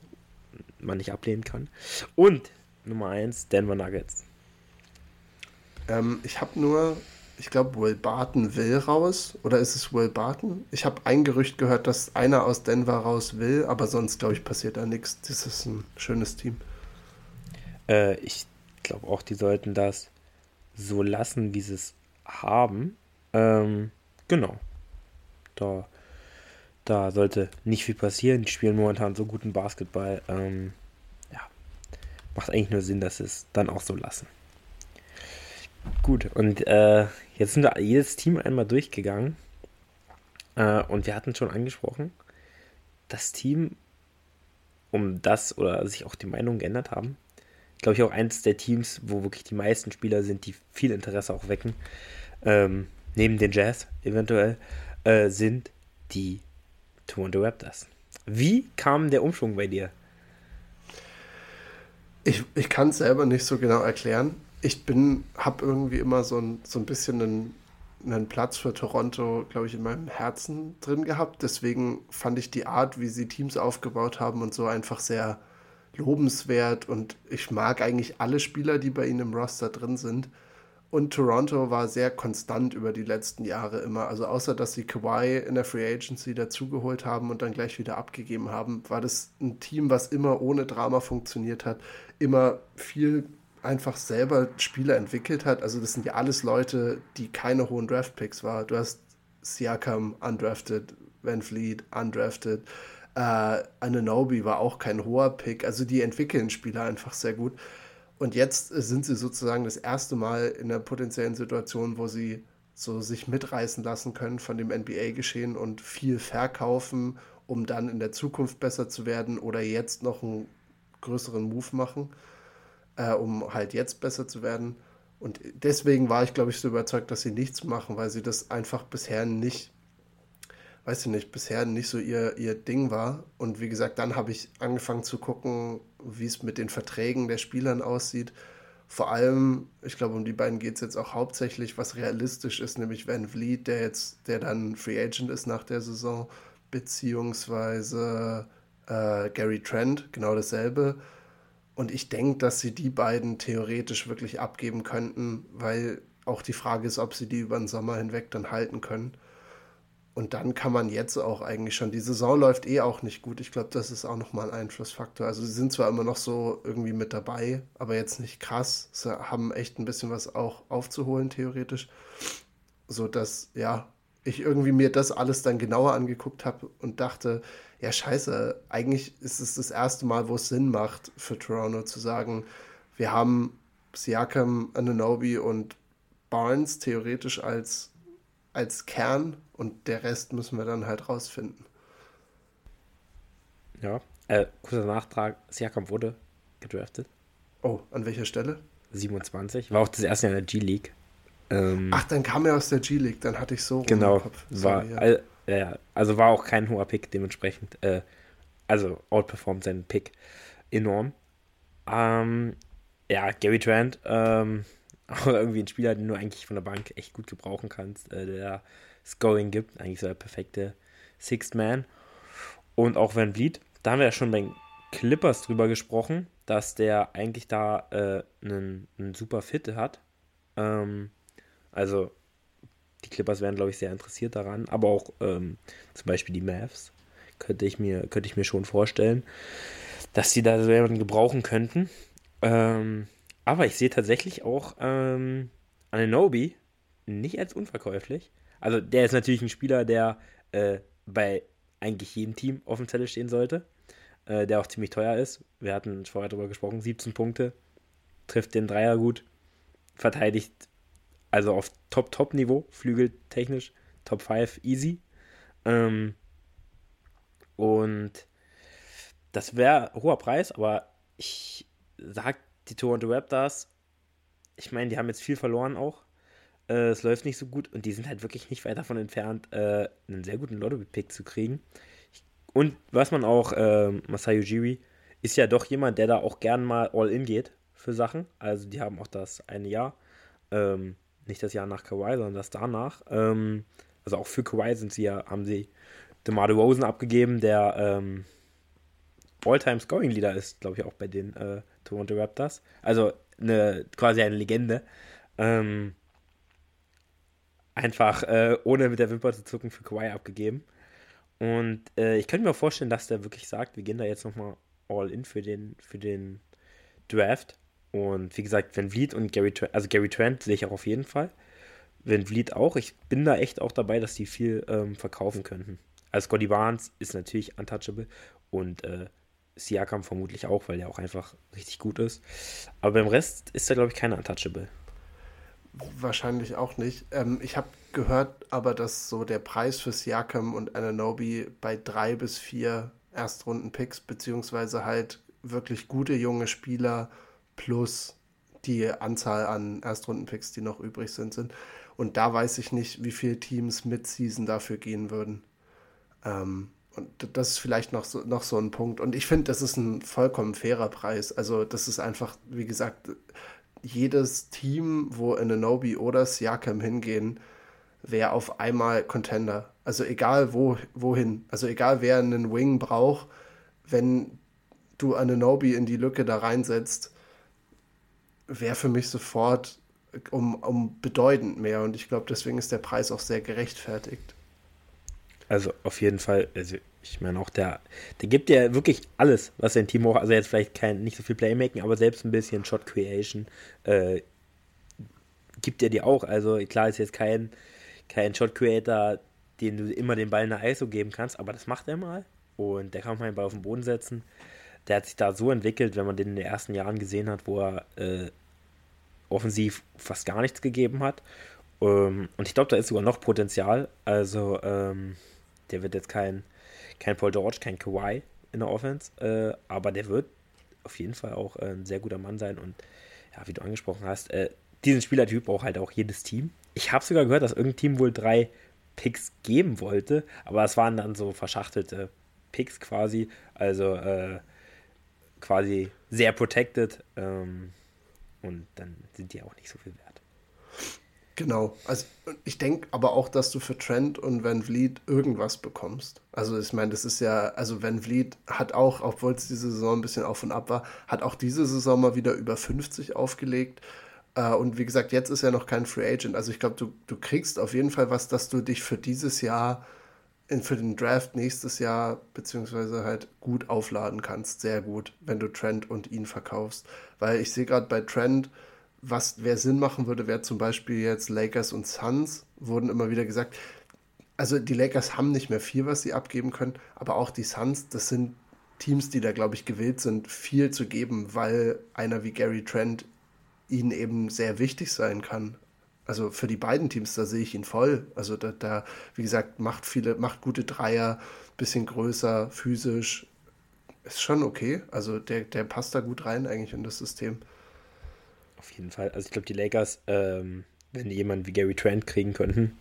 man nicht ablehnen kann. Und Nummer 1, Denver Nuggets. Ähm, ich habe nur, ich glaube, Will Barton will raus. Oder ist es Will Barton? Ich habe ein Gerücht gehört, dass einer aus Denver raus will, aber sonst, glaube ich, passiert da nichts. Das ist ein schönes Team. Äh, ich glaube auch, die sollten das so lassen, wie sie es haben. Ähm, genau. Da, da sollte nicht viel passieren. Die spielen momentan so guten Basketball. Ähm, ja, macht eigentlich nur Sinn, dass sie es dann auch so lassen. Gut, und äh, jetzt sind wir jedes Team einmal durchgegangen. Äh, und wir hatten schon angesprochen, das Team, um das oder sich auch die Meinung geändert haben, glaube ich auch eins der Teams, wo wirklich die meisten Spieler sind, die viel Interesse auch wecken, ähm, neben den Jazz eventuell, äh, sind die Toronto Raptors. Wie kam der Umschwung bei dir? Ich, ich kann es selber nicht so genau erklären ich bin, habe irgendwie immer so ein, so ein bisschen einen, einen Platz für Toronto, glaube ich, in meinem Herzen drin gehabt. Deswegen fand ich die Art, wie sie Teams aufgebaut haben und so einfach sehr lobenswert und ich mag eigentlich alle Spieler, die bei ihnen im Roster drin sind. Und Toronto war sehr konstant über die letzten Jahre immer. Also außer dass sie Kawhi in der Free Agency dazugeholt haben und dann gleich wieder abgegeben haben, war das ein Team, was immer ohne Drama funktioniert hat, immer viel einfach selber Spieler entwickelt hat. Also das sind ja alles Leute, die keine hohen Draftpicks waren. Du hast Siakam undrafted, Van Fleet undrafted, äh, Ananobi war auch kein hoher Pick. Also die entwickeln Spieler einfach sehr gut. Und jetzt sind sie sozusagen das erste Mal in der potenziellen Situation, wo sie so sich mitreißen lassen können von dem NBA-Geschehen und viel verkaufen, um dann in der Zukunft besser zu werden oder jetzt noch einen größeren Move machen äh, um halt jetzt besser zu werden. Und deswegen war ich, glaube ich, so überzeugt, dass sie nichts machen, weil sie das einfach bisher nicht, weiß ich nicht, bisher nicht so ihr, ihr Ding war. Und wie gesagt, dann habe ich angefangen zu gucken, wie es mit den Verträgen der Spielern aussieht. Vor allem, ich glaube, um die beiden geht es jetzt auch hauptsächlich, was realistisch ist, nämlich Van Vliet, der jetzt, der dann Free Agent ist nach der Saison, beziehungsweise äh, Gary Trent, genau dasselbe. Und ich denke, dass sie die beiden theoretisch wirklich abgeben könnten, weil auch die Frage ist, ob sie die über den Sommer hinweg dann halten können. Und dann kann man jetzt auch eigentlich schon, die Saison läuft eh auch nicht gut. Ich glaube, das ist auch nochmal ein Einflussfaktor. Also sie sind zwar immer noch so irgendwie mit dabei, aber jetzt nicht krass. Sie haben echt ein bisschen was auch aufzuholen, theoretisch. So dass, ja, ich irgendwie mir das alles dann genauer angeguckt habe und dachte, ja, scheiße, eigentlich ist es das erste Mal, wo es Sinn macht für Toronto zu sagen, wir haben Siakam, Ananobi und Barnes theoretisch als, als Kern und der Rest müssen wir dann halt rausfinden. Ja, äh, kurzer Nachtrag, Siakam wurde gedraftet. Oh, an welcher Stelle? 27, war auch das erste Jahr in der G-League. Ähm, Ach, dann kam er aus der G-League, dann hatte ich so genau, Kopf. Sorry, war, ja. Äh, also war auch kein hoher Pick dementsprechend. Äh, also outperformt seinen Pick enorm. Ähm, ja, Gary Trent, ähm, auch irgendwie ein Spieler, den du eigentlich von der Bank echt gut gebrauchen kannst, äh, der Scoring gibt. Eigentlich so der perfekte Sixth Man. Und auch Van Vliet, da haben wir ja schon bei Clippers drüber gesprochen, dass der eigentlich da äh, einen, einen super Fit hat. Ähm, also die Clippers wären, glaube ich, sehr interessiert daran, aber auch ähm, zum Beispiel die Mavs könnte ich mir, könnte ich mir schon vorstellen, dass sie da so jemanden gebrauchen könnten. Ähm, aber ich sehe tatsächlich auch ähm, Ananobi nicht als unverkäuflich. Also der ist natürlich ein Spieler, der äh, bei eigentlich jedem Team auf dem Zettel stehen sollte, äh, der auch ziemlich teuer ist. Wir hatten vorher darüber gesprochen, 17 Punkte, trifft den Dreier gut, verteidigt also auf Top-Top-Niveau, flügeltechnisch, Top 5 easy. Ähm, und das wäre hoher Preis, aber ich sag die Toronto Raptors, ich meine, die haben jetzt viel verloren auch. Äh, es läuft nicht so gut und die sind halt wirklich nicht weit davon entfernt, äh, einen sehr guten Lotto-Pick zu kriegen. Und was man auch, äh, Masai Ujiri ist ja doch jemand, der da auch gern mal all-in geht für Sachen. Also die haben auch das eine Jahr. Ähm, nicht das Jahr nach Kawhi, sondern das danach. Ähm, also auch für Kawhi sind sie ja, haben sie DeMar Rosen abgegeben, der ähm, All-Time-Scoring-Leader ist, glaube ich, auch bei den äh, Toronto Raptors. Also eine, quasi eine Legende. Ähm, einfach äh, ohne mit der Wimper zu zucken für Kawhi abgegeben. Und äh, ich könnte mir vorstellen, dass der wirklich sagt, wir gehen da jetzt nochmal all in für den, für den Draft. Und wie gesagt, Van Vliet und Gary Trent, also Gary Trent sehe ich auch auf jeden Fall. Van Vliet auch. Ich bin da echt auch dabei, dass die viel ähm, verkaufen könnten. Also Scotty Barnes ist natürlich untouchable und äh, Siakam vermutlich auch, weil der auch einfach richtig gut ist. Aber beim Rest ist er, glaube ich, keiner untouchable. Wahrscheinlich auch nicht. Ähm, ich habe gehört aber, dass so der Preis für Siakam und Ananobi bei drei bis vier Erstrunden-Picks, beziehungsweise halt wirklich gute junge Spieler plus die Anzahl an Erstrunden-Picks, die noch übrig sind, sind. Und da weiß ich nicht, wie viele Teams mit Season dafür gehen würden. Ähm, und das ist vielleicht noch so, noch so ein Punkt. Und ich finde, das ist ein vollkommen fairer Preis. Also, das ist einfach, wie gesagt, jedes Team, wo Ananobi oder Siakam hingehen, wäre auf einmal Contender. Also egal wo, wohin. Also egal wer einen Wing braucht, wenn du Ananobi in die Lücke da reinsetzt, wäre für mich sofort um, um bedeutend mehr. Und ich glaube, deswegen ist der Preis auch sehr gerechtfertigt. Also auf jeden Fall, also ich meine auch der, der gibt ja wirklich alles, was sein Team auch, also jetzt vielleicht kein, nicht so viel Playmaking, aber selbst ein bisschen Shot Creation äh, gibt er dir auch. Also klar ist jetzt kein, kein Shot Creator, den du immer den Ball in der ISO geben kannst, aber das macht er mal. Und der kann mal den Ball auf den Boden setzen. Der hat sich da so entwickelt, wenn man den in den ersten Jahren gesehen hat, wo er äh, offensiv fast gar nichts gegeben hat. Ähm, und ich glaube, da ist sogar noch Potenzial. Also ähm, der wird jetzt kein, kein Paul George, kein Kawhi in der Offense, äh, aber der wird auf jeden Fall auch äh, ein sehr guter Mann sein und ja, wie du angesprochen hast, äh, diesen Spielertyp braucht halt auch jedes Team. Ich habe sogar gehört, dass irgendein Team wohl drei Picks geben wollte, aber es waren dann so verschachtelte Picks quasi, also äh, quasi sehr protected ähm, und dann sind die auch nicht so viel wert. Genau. Also ich denke aber auch, dass du für Trent und Van Vliet irgendwas bekommst. Also ich meine, das ist ja, also Van Vliet hat auch, obwohl es diese Saison ein bisschen auf und ab war, hat auch diese Saison mal wieder über 50 aufgelegt. Äh, und wie gesagt, jetzt ist er noch kein Free Agent. Also ich glaube, du, du kriegst auf jeden Fall was, dass du dich für dieses Jahr in, für den Draft nächstes Jahr beziehungsweise halt gut aufladen kannst, sehr gut, wenn du Trent und ihn verkaufst. Weil ich sehe gerade bei Trent, was wer Sinn machen würde, wäre zum Beispiel jetzt Lakers und Suns, wurden immer wieder gesagt. Also die Lakers haben nicht mehr viel, was sie abgeben können, aber auch die Suns, das sind Teams, die da, glaube ich, gewillt sind, viel zu geben, weil einer wie Gary Trent ihnen eben sehr wichtig sein kann. Also für die beiden Teams, da sehe ich ihn voll. Also da, da wie gesagt, macht viele, macht gute Dreier, bisschen größer, physisch. Ist schon okay. Also der, der passt da gut rein eigentlich in das System. Auf jeden Fall. Also ich glaube, die Lakers, ähm, wenn die jemanden wie Gary Trent kriegen könnten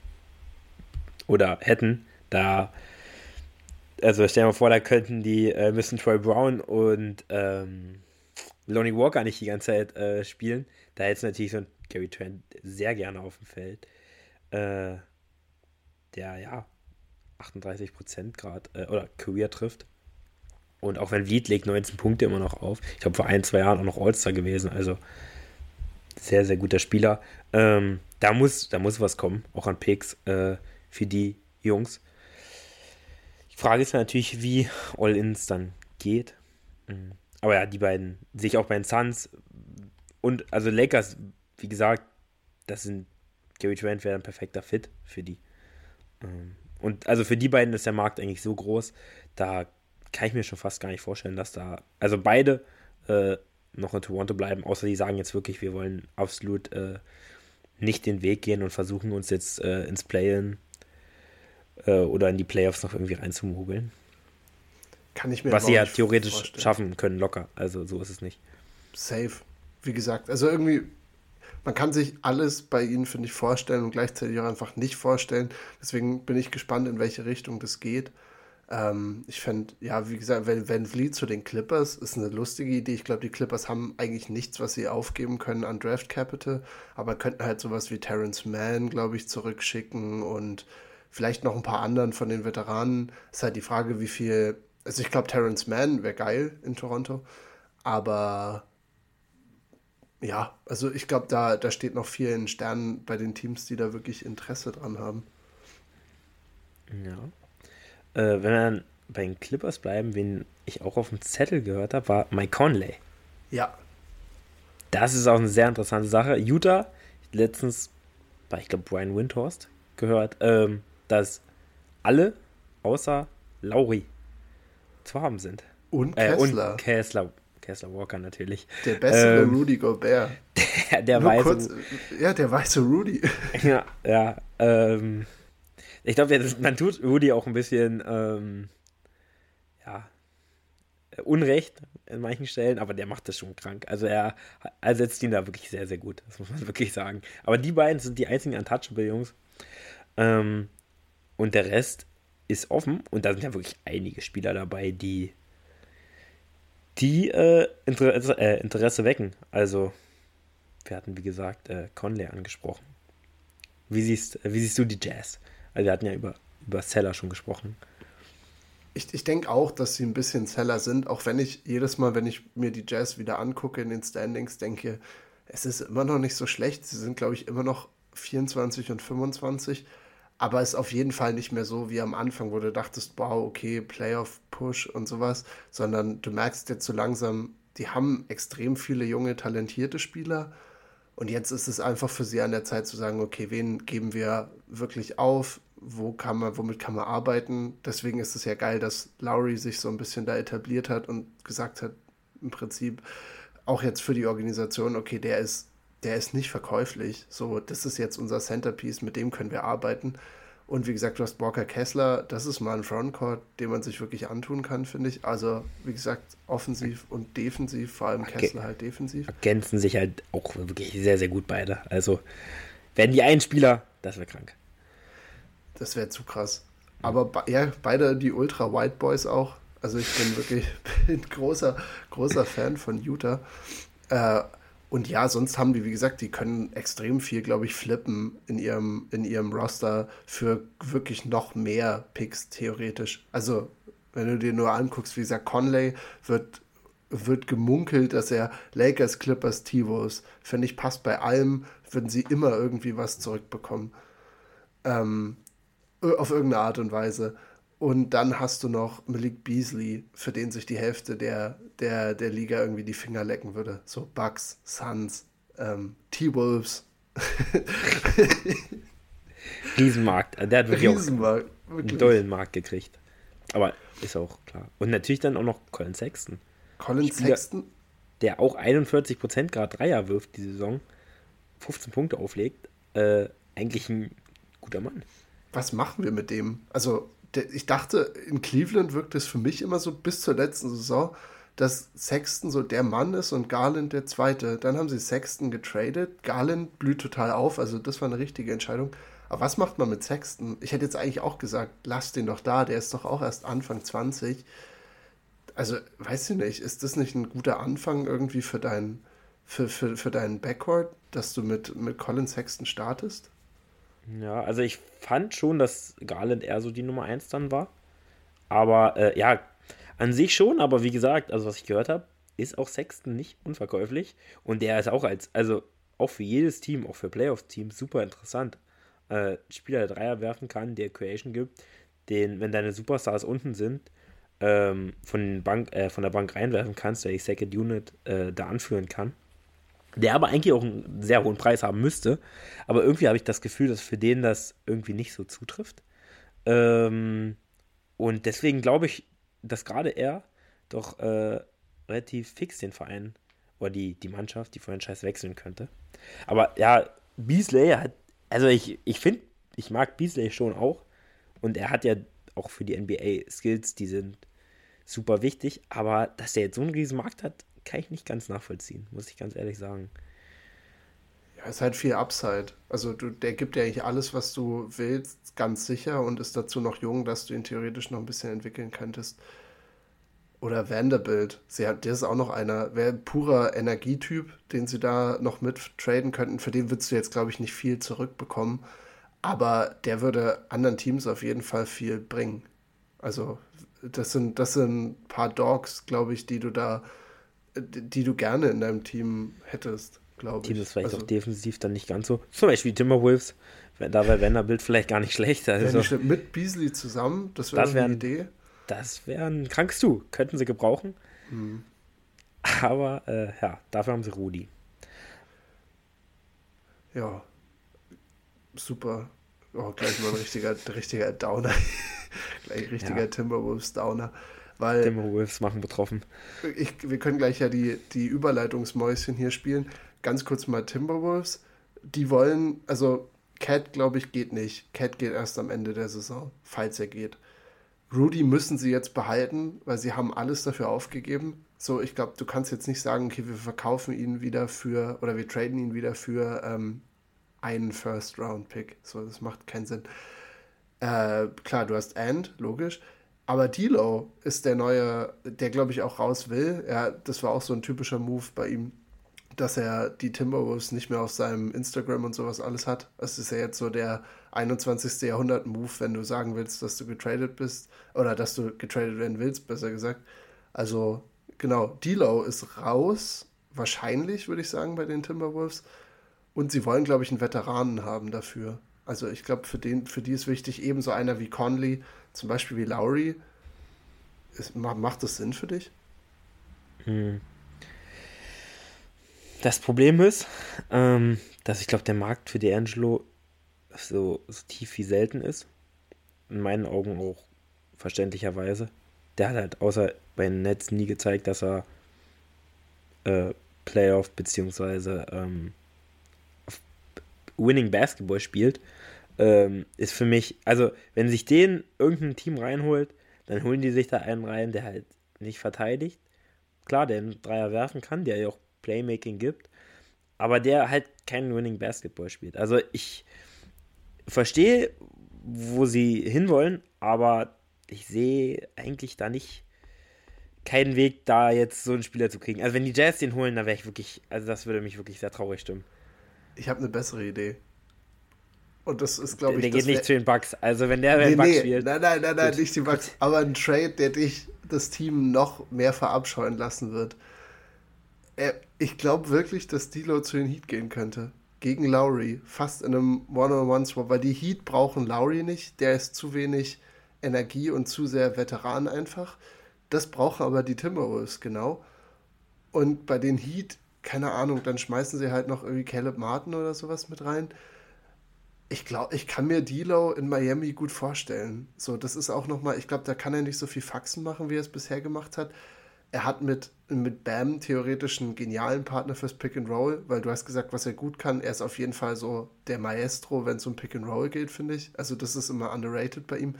oder hätten, da, also stell dir mal vor, da könnten die, äh, müssen Troy Brown und ähm, Lonnie Walker nicht die ganze Zeit äh, spielen. Da hätte es natürlich so ein Gary Trent sehr gerne auf dem Feld. Äh, der ja 38 Prozent Grad äh, oder Career trifft. Und auch wenn Vliet legt 19 Punkte immer noch auf. Ich glaube, vor ein, zwei Jahren auch noch All-Star gewesen. Also sehr, sehr guter Spieler. Ähm, da, muss, da muss was kommen, auch an Picks äh, für die Jungs. Die Frage ist natürlich, wie All-Ins dann geht. Mhm. Aber ja, die beiden sehe ich auch bei den Suns. Und also Lakers wie gesagt, das sind Gary Trent wäre ein perfekter Fit für die. Ähm, und also für die beiden ist der Markt eigentlich so groß, da kann ich mir schon fast gar nicht vorstellen, dass da, also beide äh, noch in Toronto bleiben, außer die sagen jetzt wirklich, wir wollen absolut äh, nicht den Weg gehen und versuchen uns jetzt äh, ins Play-In äh, oder in die Playoffs noch irgendwie reinzumogeln. Kann ich mir Was sie ja theoretisch vorstellen. schaffen können, locker. Also so ist es nicht. Safe. Wie gesagt, also irgendwie man kann sich alles bei ihnen, finde ich, vorstellen und gleichzeitig auch einfach nicht vorstellen. Deswegen bin ich gespannt, in welche Richtung das geht. Ähm, ich fände, ja, wie gesagt, wenn Van Vliet zu den Clippers ist eine lustige Idee. Ich glaube, die Clippers haben eigentlich nichts, was sie aufgeben können an Draft Capital, aber könnten halt sowas wie Terrence Mann, glaube ich, zurückschicken und vielleicht noch ein paar anderen von den Veteranen. Ist halt die Frage, wie viel. Also ich glaube, Terrence Mann wäre geil in Toronto, aber ja, also ich glaube, da, da steht noch viel in Sternen bei den Teams, die da wirklich Interesse dran haben. Ja. Äh, wenn wir dann bei den Clippers bleiben, wen ich auch auf dem Zettel gehört habe, war Mike Conley. Ja. Das ist auch eine sehr interessante Sache. Utah, letztens bei, ich glaube, Brian Windhorst gehört, ähm, dass alle außer Lauri zu haben sind. Und Kessler. Äh, und Kessler. Kessler Walker natürlich. Der bessere ähm, Rudy Gobert. Der, der weiße. Kurz, ja, der weiße Rudy. Ja, ja. Ähm, ich glaube, man tut Rudy auch ein bisschen, ähm, ja, Unrecht in manchen Stellen, aber der macht das schon krank. Also er ersetzt ihn da wirklich sehr, sehr gut. Das muss man wirklich sagen. Aber die beiden sind die einzigen Untouchable-Jungs. Ähm, und der Rest ist offen. Und da sind ja wirklich einige Spieler dabei, die die äh, Interesse, äh, Interesse, wecken. Also, wir hatten, wie gesagt, äh, Conley angesprochen. Wie siehst, wie siehst du die Jazz? Also, wir hatten ja über, über Seller schon gesprochen. Ich, ich denke auch, dass sie ein bisschen Seller sind, auch wenn ich jedes Mal, wenn ich mir die Jazz wieder angucke in den Standings, denke, es ist immer noch nicht so schlecht. Sie sind, glaube ich, immer noch 24 und 25 aber ist auf jeden Fall nicht mehr so wie am Anfang, wo du dachtest, wow, okay, Playoff-Push und sowas, sondern du merkst jetzt so langsam, die haben extrem viele junge, talentierte Spieler und jetzt ist es einfach für sie an der Zeit zu sagen, okay, wen geben wir wirklich auf, wo kann man, womit kann man arbeiten. Deswegen ist es ja geil, dass Lowry sich so ein bisschen da etabliert hat und gesagt hat, im Prinzip auch jetzt für die Organisation, okay, der ist der ist nicht verkäuflich. So, das ist jetzt unser Centerpiece, mit dem können wir arbeiten. Und wie gesagt, du hast Walker Kessler, das ist mal ein Frontcourt, den man sich wirklich antun kann, finde ich. Also, wie gesagt, offensiv und defensiv, vor allem Kessler halt defensiv. Ergänzen sich halt auch wirklich sehr, sehr gut beide. Also, werden die einen Spieler, das wäre krank. Das wäre zu krass. Aber ja, beide die Ultra White Boys auch. Also, ich bin wirklich bin großer, großer Fan von Utah. Äh, und ja, sonst haben die, wie gesagt, die können extrem viel, glaube ich, flippen in ihrem, in ihrem Roster für wirklich noch mehr Picks theoretisch. Also, wenn du dir nur anguckst, wie gesagt, Conley wird, wird gemunkelt, dass er Lakers, Clippers, Tivos, finde ich, passt bei allem, würden sie immer irgendwie was zurückbekommen. Ähm, auf irgendeine Art und Weise. Und dann hast du noch Malik Beasley, für den sich die Hälfte der, der, der Liga irgendwie die Finger lecken würde. So Bucks, Suns, ähm, T-Wolves. Riesenmarkt. Der hat wirklich Riesenmarkt, auch einen dollen Markt gekriegt. Aber ist auch klar. Und natürlich dann auch noch Colin Sexton. Colin Spieler, Sexton? Der auch 41% Grad Dreier wirft die Saison. 15 Punkte auflegt. Äh, eigentlich ein guter Mann. Was machen wir mit dem? Also ich dachte, in Cleveland wirkt es für mich immer so bis zur letzten Saison, dass Sexton so der Mann ist und Garland der Zweite. Dann haben sie Sexton getradet. Garland blüht total auf, also das war eine richtige Entscheidung. Aber was macht man mit Sexton? Ich hätte jetzt eigentlich auch gesagt, lass den doch da, der ist doch auch erst Anfang 20. Also, weiß ich nicht, ist das nicht ein guter Anfang irgendwie für deinen für, für, für deinen Backcourt, dass du mit, mit Colin Sexton startest? Ja, also ich fand schon, dass Garland eher so die Nummer 1 dann war. Aber äh, ja, an sich schon, aber wie gesagt, also was ich gehört habe, ist auch Sexton nicht unverkäuflich. Und der ist auch als, also auch für jedes Team, auch für Playoff-Teams super interessant. Äh, Spieler, der Dreier werfen kann, der Creation gibt, den, wenn deine Superstars unten sind, ähm, von, Bank, äh, von der Bank reinwerfen kannst, der die Second Unit äh, da anführen kann der aber eigentlich auch einen sehr hohen Preis haben müsste. Aber irgendwie habe ich das Gefühl, dass für den das irgendwie nicht so zutrifft. Ähm, und deswegen glaube ich, dass gerade er doch äh, relativ fix den Verein oder die, die Mannschaft, die Franchise wechseln könnte. Aber ja, Beasley hat, also ich, ich finde, ich mag Beasley schon auch. Und er hat ja auch für die NBA Skills, die sind super wichtig. Aber dass er jetzt so einen riesen Markt hat, kann ich nicht ganz nachvollziehen, muss ich ganz ehrlich sagen. Ja, ist halt viel Upside. Also du, der gibt ja eigentlich alles, was du willst, ganz sicher und ist dazu noch jung, dass du ihn theoretisch noch ein bisschen entwickeln könntest. Oder Vanderbilt. Sie hat, der ist auch noch einer, wäre ein purer Energietyp, den sie da noch mit traden könnten. Für den würdest du jetzt, glaube ich, nicht viel zurückbekommen. Aber der würde anderen Teams auf jeden Fall viel bringen. Also, das sind, das sind ein paar Dogs, glaube ich, die du da die du gerne in deinem Team hättest, glaube ich. Team ist vielleicht also, auch defensiv dann nicht ganz so. Zum Beispiel Timberwolves, da wäre Vanderbilt vielleicht gar nicht schlecht. Also, nicht mit Beasley zusammen, das wäre wär eine Idee. Das wäre ein krankes Du, könnten sie gebrauchen. Mhm. Aber äh, ja, dafür haben sie Rudi. Ja, super. Oh, gleich mal ein richtiger, richtiger Downer. gleich richtiger ja. Timberwolves-Downer. Weil Timberwolves machen betroffen. Ich, wir können gleich ja die, die Überleitungsmäuschen hier spielen. Ganz kurz mal Timberwolves. Die wollen, also Cat, glaube ich, geht nicht. Cat geht erst am Ende der Saison, falls er geht. Rudy müssen sie jetzt behalten, weil sie haben alles dafür aufgegeben. So, ich glaube, du kannst jetzt nicht sagen, okay, wir verkaufen ihn wieder für, oder wir traden ihn wieder für ähm, einen First-Round-Pick. So, das macht keinen Sinn. Äh, klar, du hast And, logisch. Aber Dilo ist der neue, der glaube ich auch raus will. Ja, das war auch so ein typischer Move bei ihm, dass er die Timberwolves nicht mehr auf seinem Instagram und sowas alles hat. Das ist ja jetzt so der 21. Jahrhundert-Move, wenn du sagen willst, dass du getradet bist oder dass du getradet werden willst, besser gesagt. Also genau, Dilo ist raus, wahrscheinlich würde ich sagen bei den Timberwolves. Und sie wollen, glaube ich, einen Veteranen haben dafür. Also ich glaube, für, für die ist wichtig, ebenso einer wie Conley, zum Beispiel wie Lowry. Ist, macht das Sinn für dich? Hm. Das Problem ist, ähm, dass ich glaube, der Markt für D'Angelo so, so tief wie selten ist. In meinen Augen auch verständlicherweise. Der hat halt außer bei den Nets nie gezeigt, dass er äh, Playoff beziehungsweise ähm, Winning Basketball spielt, ähm, ist für mich, also wenn sich den irgendein Team reinholt, dann holen die sich da einen rein, der halt nicht verteidigt. Klar, der einen Dreier werfen kann, der ja auch Playmaking gibt, aber der halt keinen Winning Basketball spielt. Also ich verstehe, wo sie hinwollen, aber ich sehe eigentlich da nicht keinen Weg, da jetzt so einen Spieler zu kriegen. Also wenn die Jazz den holen, dann wäre ich wirklich, also das würde mich wirklich sehr traurig stimmen. Ich habe eine bessere Idee. Und das ist, glaube ich. Der geht nicht zu den Bugs. Also, wenn der nee, Bugs nee, spielt. Nein, nein, nein, nein, nicht die Bugs. Aber ein Trade, der dich, das Team noch mehr verabscheuen lassen wird. Ich glaube wirklich, dass Dilo zu den Heat gehen könnte. Gegen Lowry. Fast in einem One-on-One-Swap. Weil die Heat brauchen Lowry nicht. Der ist zu wenig Energie und zu sehr Veteran einfach. Das brauchen aber die Timberwolves genau. Und bei den Heat, keine Ahnung, dann schmeißen sie halt noch irgendwie Caleb Martin oder sowas mit rein. Ich glaube, ich kann mir D'Lo in Miami gut vorstellen. So, das ist auch nochmal, ich glaube, da kann er nicht so viel Faxen machen, wie er es bisher gemacht hat. Er hat mit, mit Bam theoretisch einen genialen Partner fürs Pick and Roll, weil du hast gesagt, was er gut kann. Er ist auf jeden Fall so der Maestro, wenn es um Pick and Roll geht, finde ich. Also, das ist immer underrated bei ihm.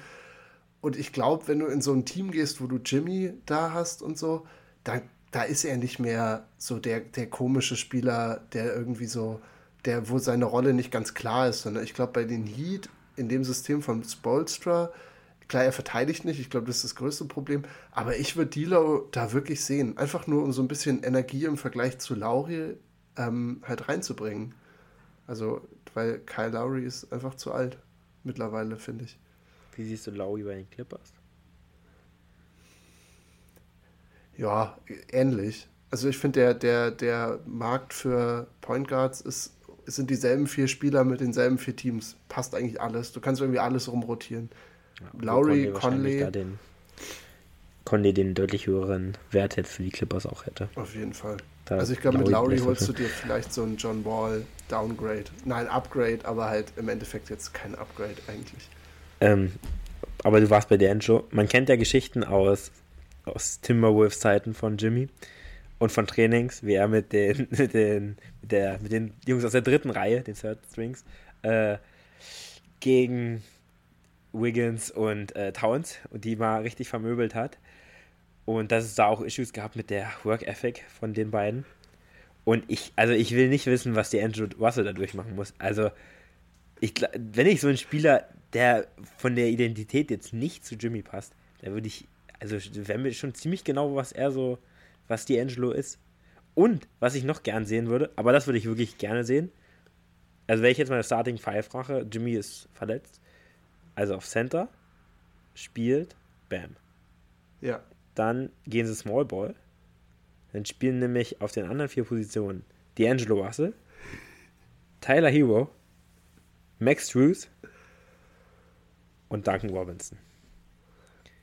Und ich glaube, wenn du in so ein Team gehst, wo du Jimmy da hast und so, dann da ist er nicht mehr so der, der komische Spieler, der irgendwie so, der, wo seine Rolle nicht ganz klar ist, sondern ich glaube, bei den Heat, in dem System von Spolstra, klar, er verteidigt nicht, ich glaube, das ist das größte Problem, aber ich würde Dilo da wirklich sehen, einfach nur um so ein bisschen Energie im Vergleich zu Lauri ähm, halt reinzubringen. Also, weil Kyle Lowry ist einfach zu alt mittlerweile, finde ich. Wie siehst du Lowry bei den Clippers? Ja, ähnlich. Also ich finde, der, der, der Markt für Point Guards ist, sind dieselben vier Spieler mit denselben vier Teams. Passt eigentlich alles. Du kannst irgendwie alles rumrotieren. Ja, Lowry, Conley. Den, Conley den deutlich höheren Wert hätte für die Clippers auch hätte. Auf jeden Fall. Da also ich glaube, mit Lowry holst du dir vielleicht so einen John Wall Downgrade. Nein, Upgrade, aber halt im Endeffekt jetzt kein Upgrade eigentlich. Ähm, aber du warst bei D'Angelo. Man kennt ja Geschichten aus aus Timberwolves Zeiten von Jimmy und von Trainings, wie er mit den, mit den, mit der, mit den Jungs aus der dritten Reihe, den Third Strings, äh, gegen Wiggins und äh, Towns die mal richtig vermöbelt hat. Und dass es da auch Issues gab mit der Work Ethic von den beiden. Und ich, also ich will nicht wissen, was die Andrew Russell da durchmachen muss. Also, ich, wenn ich so einen Spieler, der von der Identität jetzt nicht zu Jimmy passt, da würde ich also wäre mir schon ziemlich genau, was er so, was D'Angelo ist. Und was ich noch gern sehen würde, aber das würde ich wirklich gerne sehen. Also wenn ich jetzt meine Starting Five mache, Jimmy ist verletzt. Also auf Center spielt Bam. Ja. Dann gehen sie Small Ball. Dann spielen nämlich auf den anderen vier Positionen D'Angelo Russell, Tyler Hero, Max Drews und Duncan Robinson.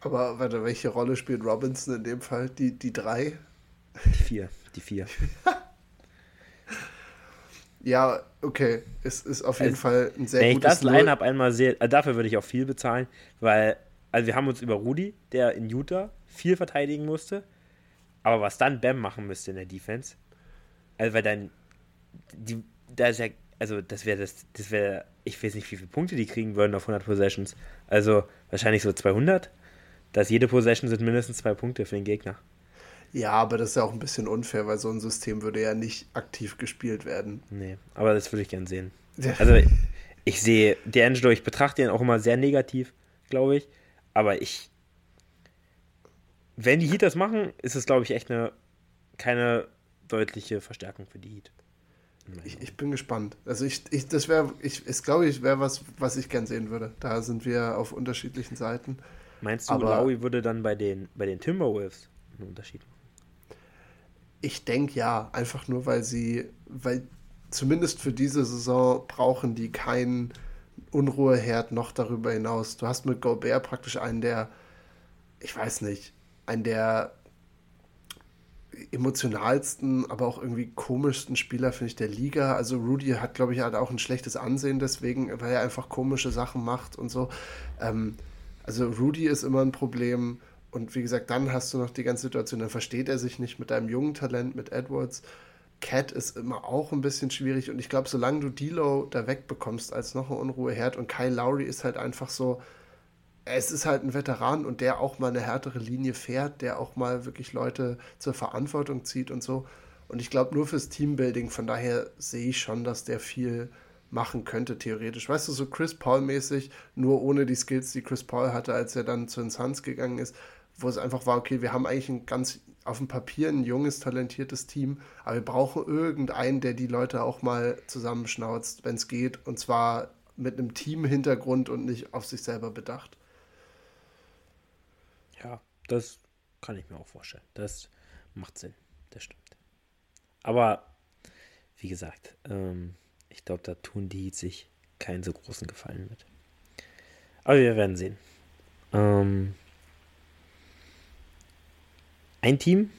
Aber warte, welche Rolle spielt Robinson in dem Fall? Die, die drei? Die vier. Die vier. ja, okay. Es ist auf jeden also, Fall ein sehr wenn gutes Wenn ich das Line-Up einmal sehe, äh, dafür würde ich auch viel bezahlen, weil, also wir haben uns über Rudi, der in Utah viel verteidigen musste, aber was dann Bam machen müsste in der Defense, also weil dann, die, da ist ja, also das wäre das, das wäre, ich weiß nicht, wie viele Punkte die kriegen würden auf 100 Possessions. Also wahrscheinlich so 200 dass jede Possession sind mindestens zwei Punkte für den Gegner. Ja, aber das ist ja auch ein bisschen unfair, weil so ein System würde ja nicht aktiv gespielt werden. Nee, aber das würde ich gern sehen. Also ich sehe D'Angelo, ich betrachte ihn auch immer sehr negativ, glaube ich. Aber ich, wenn die Heat das machen, ist es, glaube ich, echt eine keine deutliche Verstärkung für die Heat. Ich, ich, bin gespannt. Also ich, ich das wäre, ich, ist glaube ich, wäre was, was ich gern sehen würde. Da sind wir auf unterschiedlichen Seiten. Meinst du, Aber Lowry würde dann bei den, bei den Timberwolves einen Unterschied machen? Ich denke ja, einfach nur, weil sie, weil zumindest für diese Saison brauchen die keinen Unruheherd noch darüber hinaus. Du hast mit Gobert praktisch einen der, ich weiß nicht, einen der emotionalsten, aber auch irgendwie komischsten Spieler, finde ich, der Liga. Also Rudy hat, glaube ich, halt auch ein schlechtes Ansehen deswegen, weil er einfach komische Sachen macht und so. Ähm, also Rudy ist immer ein Problem. Und wie gesagt, dann hast du noch die ganze Situation, dann versteht er sich nicht mit deinem jungen Talent, mit Edwards. Cat ist immer auch ein bisschen schwierig. Und ich glaube, solange du D'Lo da wegbekommst als noch ein Unruheherd und Kyle Lowry ist halt einfach so, es ist halt ein Veteran und der auch mal eine härtere Linie fährt, der auch mal wirklich Leute zur Verantwortung zieht und so. Und ich glaube, nur fürs Teambuilding, von daher sehe ich schon, dass der viel machen könnte, theoretisch. Weißt du, so Chris Paul-mäßig, nur ohne die Skills, die Chris Paul hatte, als er dann zu den Suns gegangen ist, wo es einfach war, okay, wir haben eigentlich ein ganz auf dem Papier ein junges, talentiertes Team, aber wir brauchen irgendeinen, der die Leute auch mal zusammenschnauzt, wenn es geht, und zwar mit einem Team-Hintergrund und nicht auf sich selber bedacht. Ja, das kann ich mir auch vorstellen. Das macht Sinn, das stimmt. Aber wie gesagt, ähm, ich glaube, da tun die sich keinen so großen Gefallen mit. Aber wir werden sehen. Ähm, ein Team,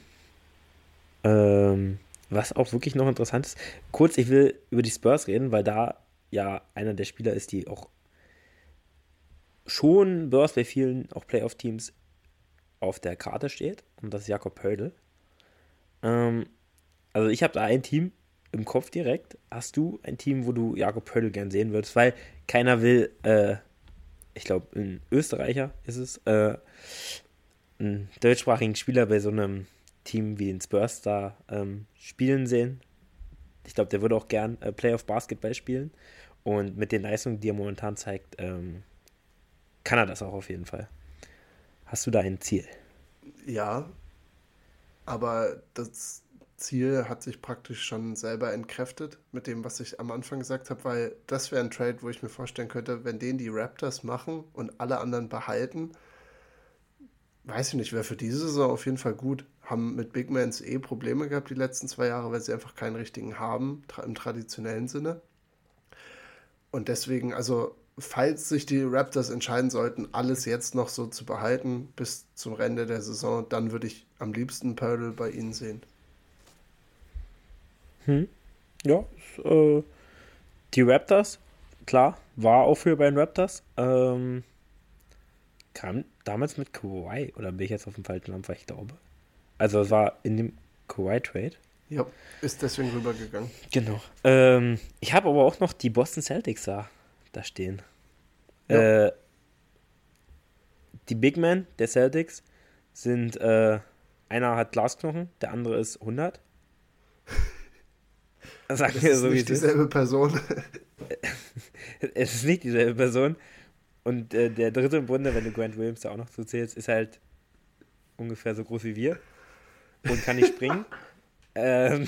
ähm, was auch wirklich noch interessant ist. Kurz, ich will über die Spurs reden, weil da ja einer der Spieler ist, die auch schon Spurs bei vielen auch Playoff-Teams auf der Karte steht. Und das ist Jakob Pöldl. Ähm, also ich habe da ein Team im Kopf direkt. Hast du ein Team, wo du Jakob Pöldl gern sehen würdest? Weil keiner will, äh, ich glaube, ein Österreicher ist es, äh, einen deutschsprachigen Spieler bei so einem Team wie den Spurs da ähm, spielen sehen. Ich glaube, der würde auch gern äh, Playoff Basketball spielen. Und mit den Leistungen, die er momentan zeigt, ähm, kann er das auch auf jeden Fall. Hast du da ein Ziel? Ja, aber das Ziel hat sich praktisch schon selber entkräftet mit dem, was ich am Anfang gesagt habe, weil das wäre ein Trade, wo ich mir vorstellen könnte, wenn den die Raptors machen und alle anderen behalten, weiß ich nicht, wäre für diese Saison auf jeden Fall gut. Haben mit Big Mans eh Probleme gehabt die letzten zwei Jahre, weil sie einfach keinen richtigen haben, im traditionellen Sinne. Und deswegen, also, falls sich die Raptors entscheiden sollten, alles jetzt noch so zu behalten bis zum Ende der Saison, dann würde ich am liebsten Pördel bei ihnen sehen. Hm. Ja, äh, die Raptors, klar, war auch für bei den Raptors. Ähm, kam damals mit Kawhi, oder bin ich jetzt auf dem falschen Dampfer, ich glaube. Also es war in dem Kawhi-Trade. Ja, ist deswegen rübergegangen. Genau. Ähm, ich habe aber auch noch die Boston Celtics da, da stehen. Ja. Äh, die Big Men der Celtics sind, äh, einer hat Glasknochen, der andere ist 100. Sagen das ist so, nicht dieselbe ist. Person. es ist nicht dieselbe Person. Und äh, der dritte im Bunde, wenn du Grant Williams da auch noch zuzählst, ist halt ungefähr so groß wie wir und kann nicht springen. ähm,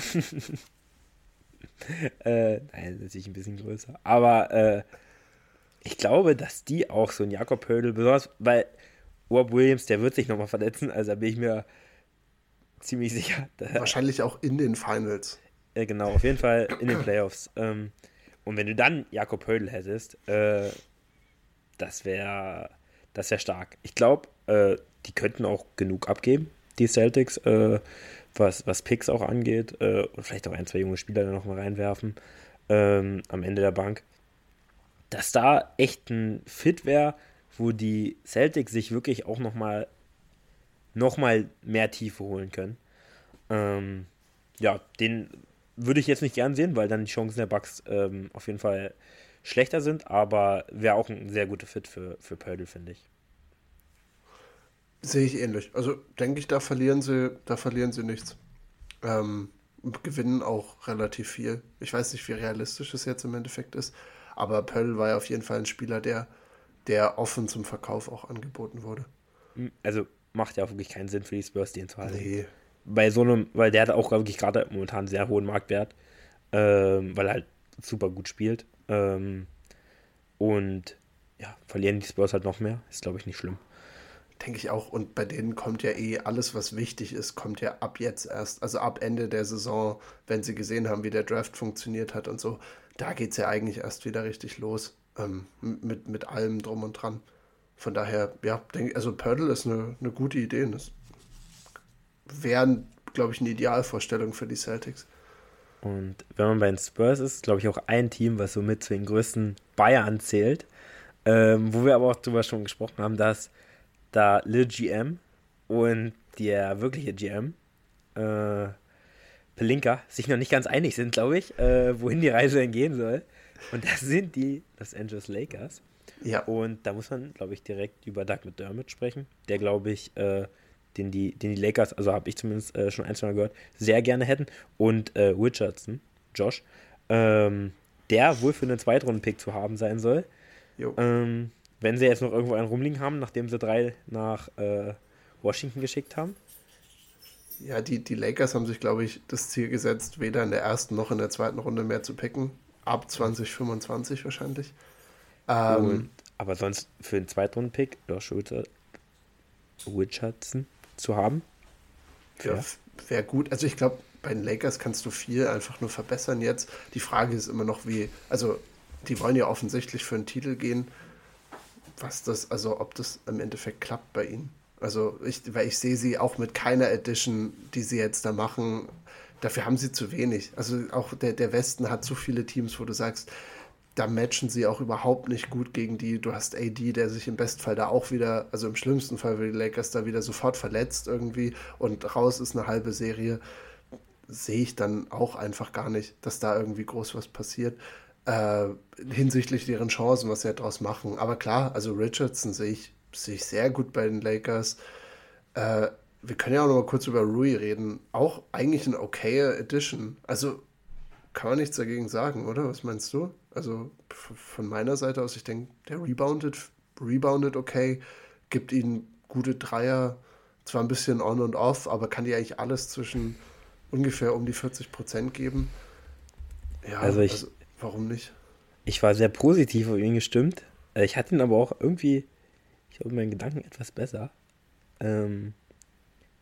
äh, nein, natürlich ein bisschen größer. Aber äh, ich glaube, dass die auch so ein Jakob Hödel, besonders weil Rob Williams, der wird sich nochmal verletzen, also da bin ich mir ziemlich sicher. Wahrscheinlich auch in den Finals. Äh, genau, auf jeden Fall in den Playoffs. Ähm, und wenn du dann Jakob Hödel hättest, äh, das wäre das wär stark. Ich glaube, äh, die könnten auch genug abgeben, die Celtics, äh, was, was Picks auch angeht. Äh, und vielleicht auch ein, zwei junge Spieler da nochmal reinwerfen ähm, am Ende der Bank. Dass da echt ein Fit wäre, wo die Celtics sich wirklich auch nochmal noch mal mehr Tiefe holen können. Ähm, ja, den würde ich jetzt nicht gern sehen, weil dann die Chancen der Bucks ähm, auf jeden Fall schlechter sind, aber wäre auch ein sehr guter Fit für, für Pördel, finde ich. Sehe ich ähnlich. Also denke ich, da verlieren sie, da verlieren sie nichts. Ähm, gewinnen auch relativ viel. Ich weiß nicht, wie realistisch es jetzt im Endeffekt ist, aber Pöll war ja auf jeden Fall ein Spieler, der, der offen zum Verkauf auch angeboten wurde. Hm, also macht ja auch wirklich keinen Sinn für die Spurs, den zu halten. Nee. Bei so einem, weil der hat auch wirklich gerade momentan einen sehr hohen Marktwert, ähm, weil er halt super gut spielt. Ähm, und ja, verlieren die Spurs halt noch mehr. Ist, glaube ich, nicht schlimm. Denke ich auch. Und bei denen kommt ja eh alles, was wichtig ist, kommt ja ab jetzt erst. Also ab Ende der Saison, wenn sie gesehen haben, wie der Draft funktioniert hat und so. Da geht es ja eigentlich erst wieder richtig los. Ähm, mit, mit allem drum und dran. Von daher, ja, denke also Pördel ist eine, eine gute Idee. Das wäre, glaube ich, eine Idealvorstellung für die Celtics. Und wenn man bei den Spurs ist, glaube ich auch ein Team, was somit zu den größten Bayern zählt. Ähm, wo wir aber auch drüber schon gesprochen haben, dass da Lil GM und der wirkliche GM, äh, Pelinka, sich noch nicht ganz einig sind, glaube ich, äh, wohin die Reise denn gehen soll. Und das sind die Los Angeles Lakers. Ja. Und da muss man, glaube ich, direkt über Doug McDermott sprechen, der, glaube ich, äh, den die, den die Lakers, also habe ich zumindest äh, schon ein, zwei Mal gehört, sehr gerne hätten. Und äh, Richardson, Josh, ähm, der wohl für einen Zweitrunden-Pick zu haben sein soll. Ähm, wenn sie jetzt noch irgendwo einen rumliegen haben, nachdem sie drei nach äh, Washington geschickt haben. Ja, die, die Lakers haben sich, glaube ich, das Ziel gesetzt, weder in der ersten noch in der zweiten Runde mehr zu picken. Ab 2025 wahrscheinlich. Ähm, aber sonst für einen Zweitrunden-Pick, Josh Richardson zu haben. Ja, wäre gut. Also ich glaube, bei den Lakers kannst du viel einfach nur verbessern jetzt. Die Frage ist immer noch, wie, also die wollen ja offensichtlich für einen Titel gehen. was das, also ob das im Endeffekt klappt bei ihnen. Also ich, weil ich sehe sie auch mit keiner Edition, die sie jetzt da machen. Dafür haben sie zu wenig. Also auch der, der Westen hat zu viele Teams, wo du sagst, da matchen sie auch überhaupt nicht gut gegen die. Du hast AD, der sich im Bestfall da auch wieder, also im schlimmsten Fall für die Lakers da wieder sofort verletzt irgendwie und raus ist eine halbe Serie. Sehe ich dann auch einfach gar nicht, dass da irgendwie groß was passiert. Äh, hinsichtlich deren Chancen, was sie daraus machen. Aber klar, also Richardson sehe ich, sehe ich sehr gut bei den Lakers. Äh, wir können ja auch noch mal kurz über Rui reden. Auch eigentlich eine okaye Edition. Also kann man nichts dagegen sagen, oder? Was meinst du? Also von meiner Seite aus, ich denke, der reboundet, reboundet okay, gibt ihnen gute Dreier, zwar ein bisschen on und off, aber kann die eigentlich alles zwischen ungefähr um die 40 Prozent geben. Ja, also, ich, also warum nicht? Ich war sehr positiv auf ihn gestimmt. Äh, ich hatte ihn aber auch irgendwie, ich habe meinen Gedanken etwas besser. Ähm,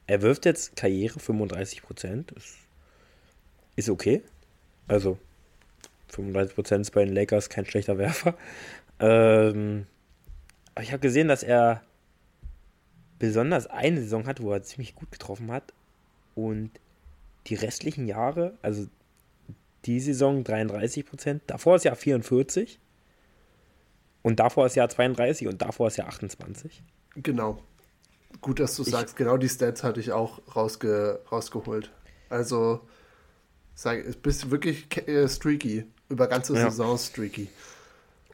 er wirft jetzt Karriere 35 Prozent. Ist, ist okay. Also 35% ist bei den Lakers kein schlechter Werfer. Ähm, aber ich habe gesehen, dass er besonders eine Saison hat, wo er ziemlich gut getroffen hat. Und die restlichen Jahre, also die Saison 33%, davor ist ja 44%. Und davor ist ja 32 und davor ist ja 28. Genau. Gut, dass du ich, sagst, genau die Stats hatte ich auch rausge, rausgeholt. Also, sag, bist wirklich äh, streaky. Über ganze ja. Saison streaky.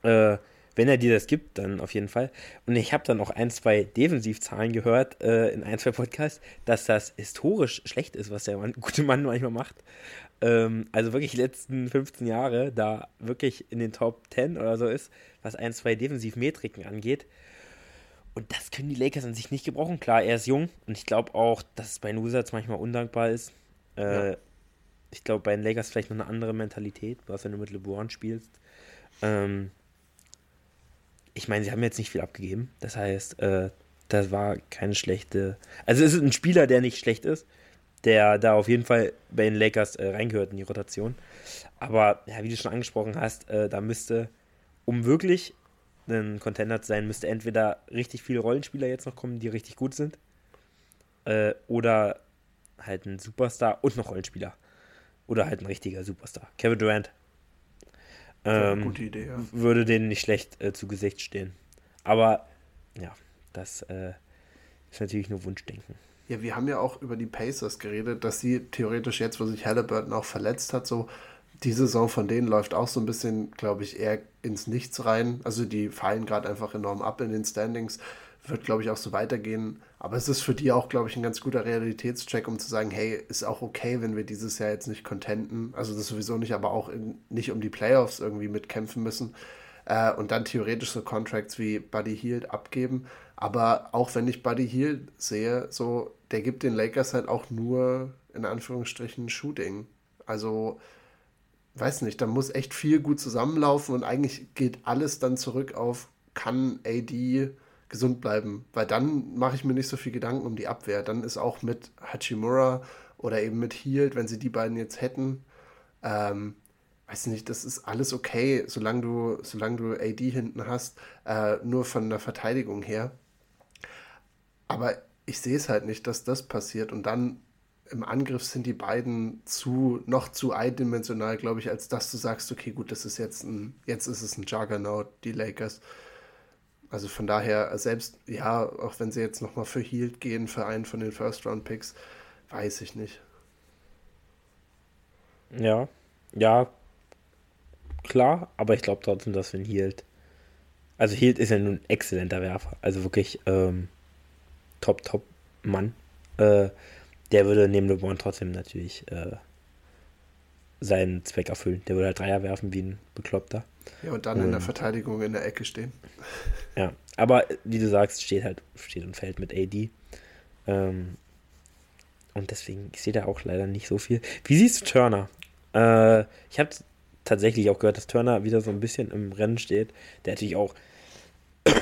Äh, wenn er dir das gibt, dann auf jeden Fall. Und ich habe dann auch ein, zwei Defensivzahlen gehört äh, in ein, zwei Podcasts, dass das historisch schlecht ist, was der Mann, gute Mann manchmal macht. Ähm, also wirklich die letzten 15 Jahre da wirklich in den Top 10 oder so ist, was ein, zwei Defensivmetriken angeht. Und das können die Lakers an sich nicht gebrauchen. Klar, er ist jung und ich glaube auch, dass es bei Wizards manchmal undankbar ist. Äh, ja ich glaube, bei den Lakers vielleicht noch eine andere Mentalität, was wenn du mit LeBron spielst. Ähm, ich meine, sie haben jetzt nicht viel abgegeben. Das heißt, äh, das war keine schlechte. Also es ist ein Spieler, der nicht schlecht ist, der da auf jeden Fall bei den Lakers äh, reingehört in die Rotation. Aber ja, wie du schon angesprochen hast, äh, da müsste, um wirklich ein Contender zu sein, müsste entweder richtig viele Rollenspieler jetzt noch kommen, die richtig gut sind, äh, oder halt ein Superstar und noch Rollenspieler. Oder halt ein richtiger Superstar. Kevin Durant. Ähm, gute Idee, ja. Würde denen nicht schlecht äh, zu Gesicht stehen. Aber ja, das äh, ist natürlich nur Wunschdenken. Ja, wir haben ja auch über die Pacers geredet, dass sie theoretisch jetzt, wo sich Halliburton auch verletzt hat, so die Saison von denen läuft auch so ein bisschen, glaube ich, eher ins Nichts rein. Also die fallen gerade einfach enorm ab in den Standings wird, glaube ich, auch so weitergehen. Aber es ist für die auch, glaube ich, ein ganz guter Realitätscheck, um zu sagen, hey, ist auch okay, wenn wir dieses Jahr jetzt nicht contenten. Also das sowieso nicht, aber auch in, nicht um die Playoffs irgendwie mitkämpfen müssen. Äh, und dann theoretisch so Contracts wie Buddy Hield abgeben. Aber auch wenn ich Buddy Hield sehe, so, der gibt den Lakers halt auch nur, in Anführungsstrichen, Shooting. Also, weiß nicht, da muss echt viel gut zusammenlaufen und eigentlich geht alles dann zurück auf, kann AD gesund bleiben, weil dann mache ich mir nicht so viel Gedanken um die Abwehr. Dann ist auch mit Hachimura oder eben mit Hield, wenn sie die beiden jetzt hätten, ähm, weiß nicht, das ist alles okay, solange du, solange du AD hinten hast, äh, nur von der Verteidigung her. Aber ich sehe es halt nicht, dass das passiert und dann im Angriff sind die beiden zu, noch zu eindimensional, glaube ich, als dass du sagst, okay, gut, das ist jetzt ein, jetzt ist es ein Juggernaut, die Lakers. Also von daher, selbst, ja, auch wenn sie jetzt nochmal für Hield gehen, für einen von den First-Round-Picks, weiß ich nicht. Ja, ja, klar, aber ich glaube trotzdem, dass wenn Hield. Also Hield ist ja nun ein exzellenter Werfer, also wirklich ähm, top, top Mann. Äh, der würde neben LeBron trotzdem natürlich äh, seinen Zweck erfüllen. Der würde halt Dreier werfen wie ein Bekloppter. Ja, und dann und, in der Verteidigung in der Ecke stehen. Ja, aber wie du sagst, steht halt, steht und fällt mit AD. Ähm, und deswegen, ich sehe da auch leider nicht so viel. Wie siehst du Turner? Äh, ich habe tatsächlich auch gehört, dass Turner wieder so ein bisschen im Rennen steht. Der natürlich auch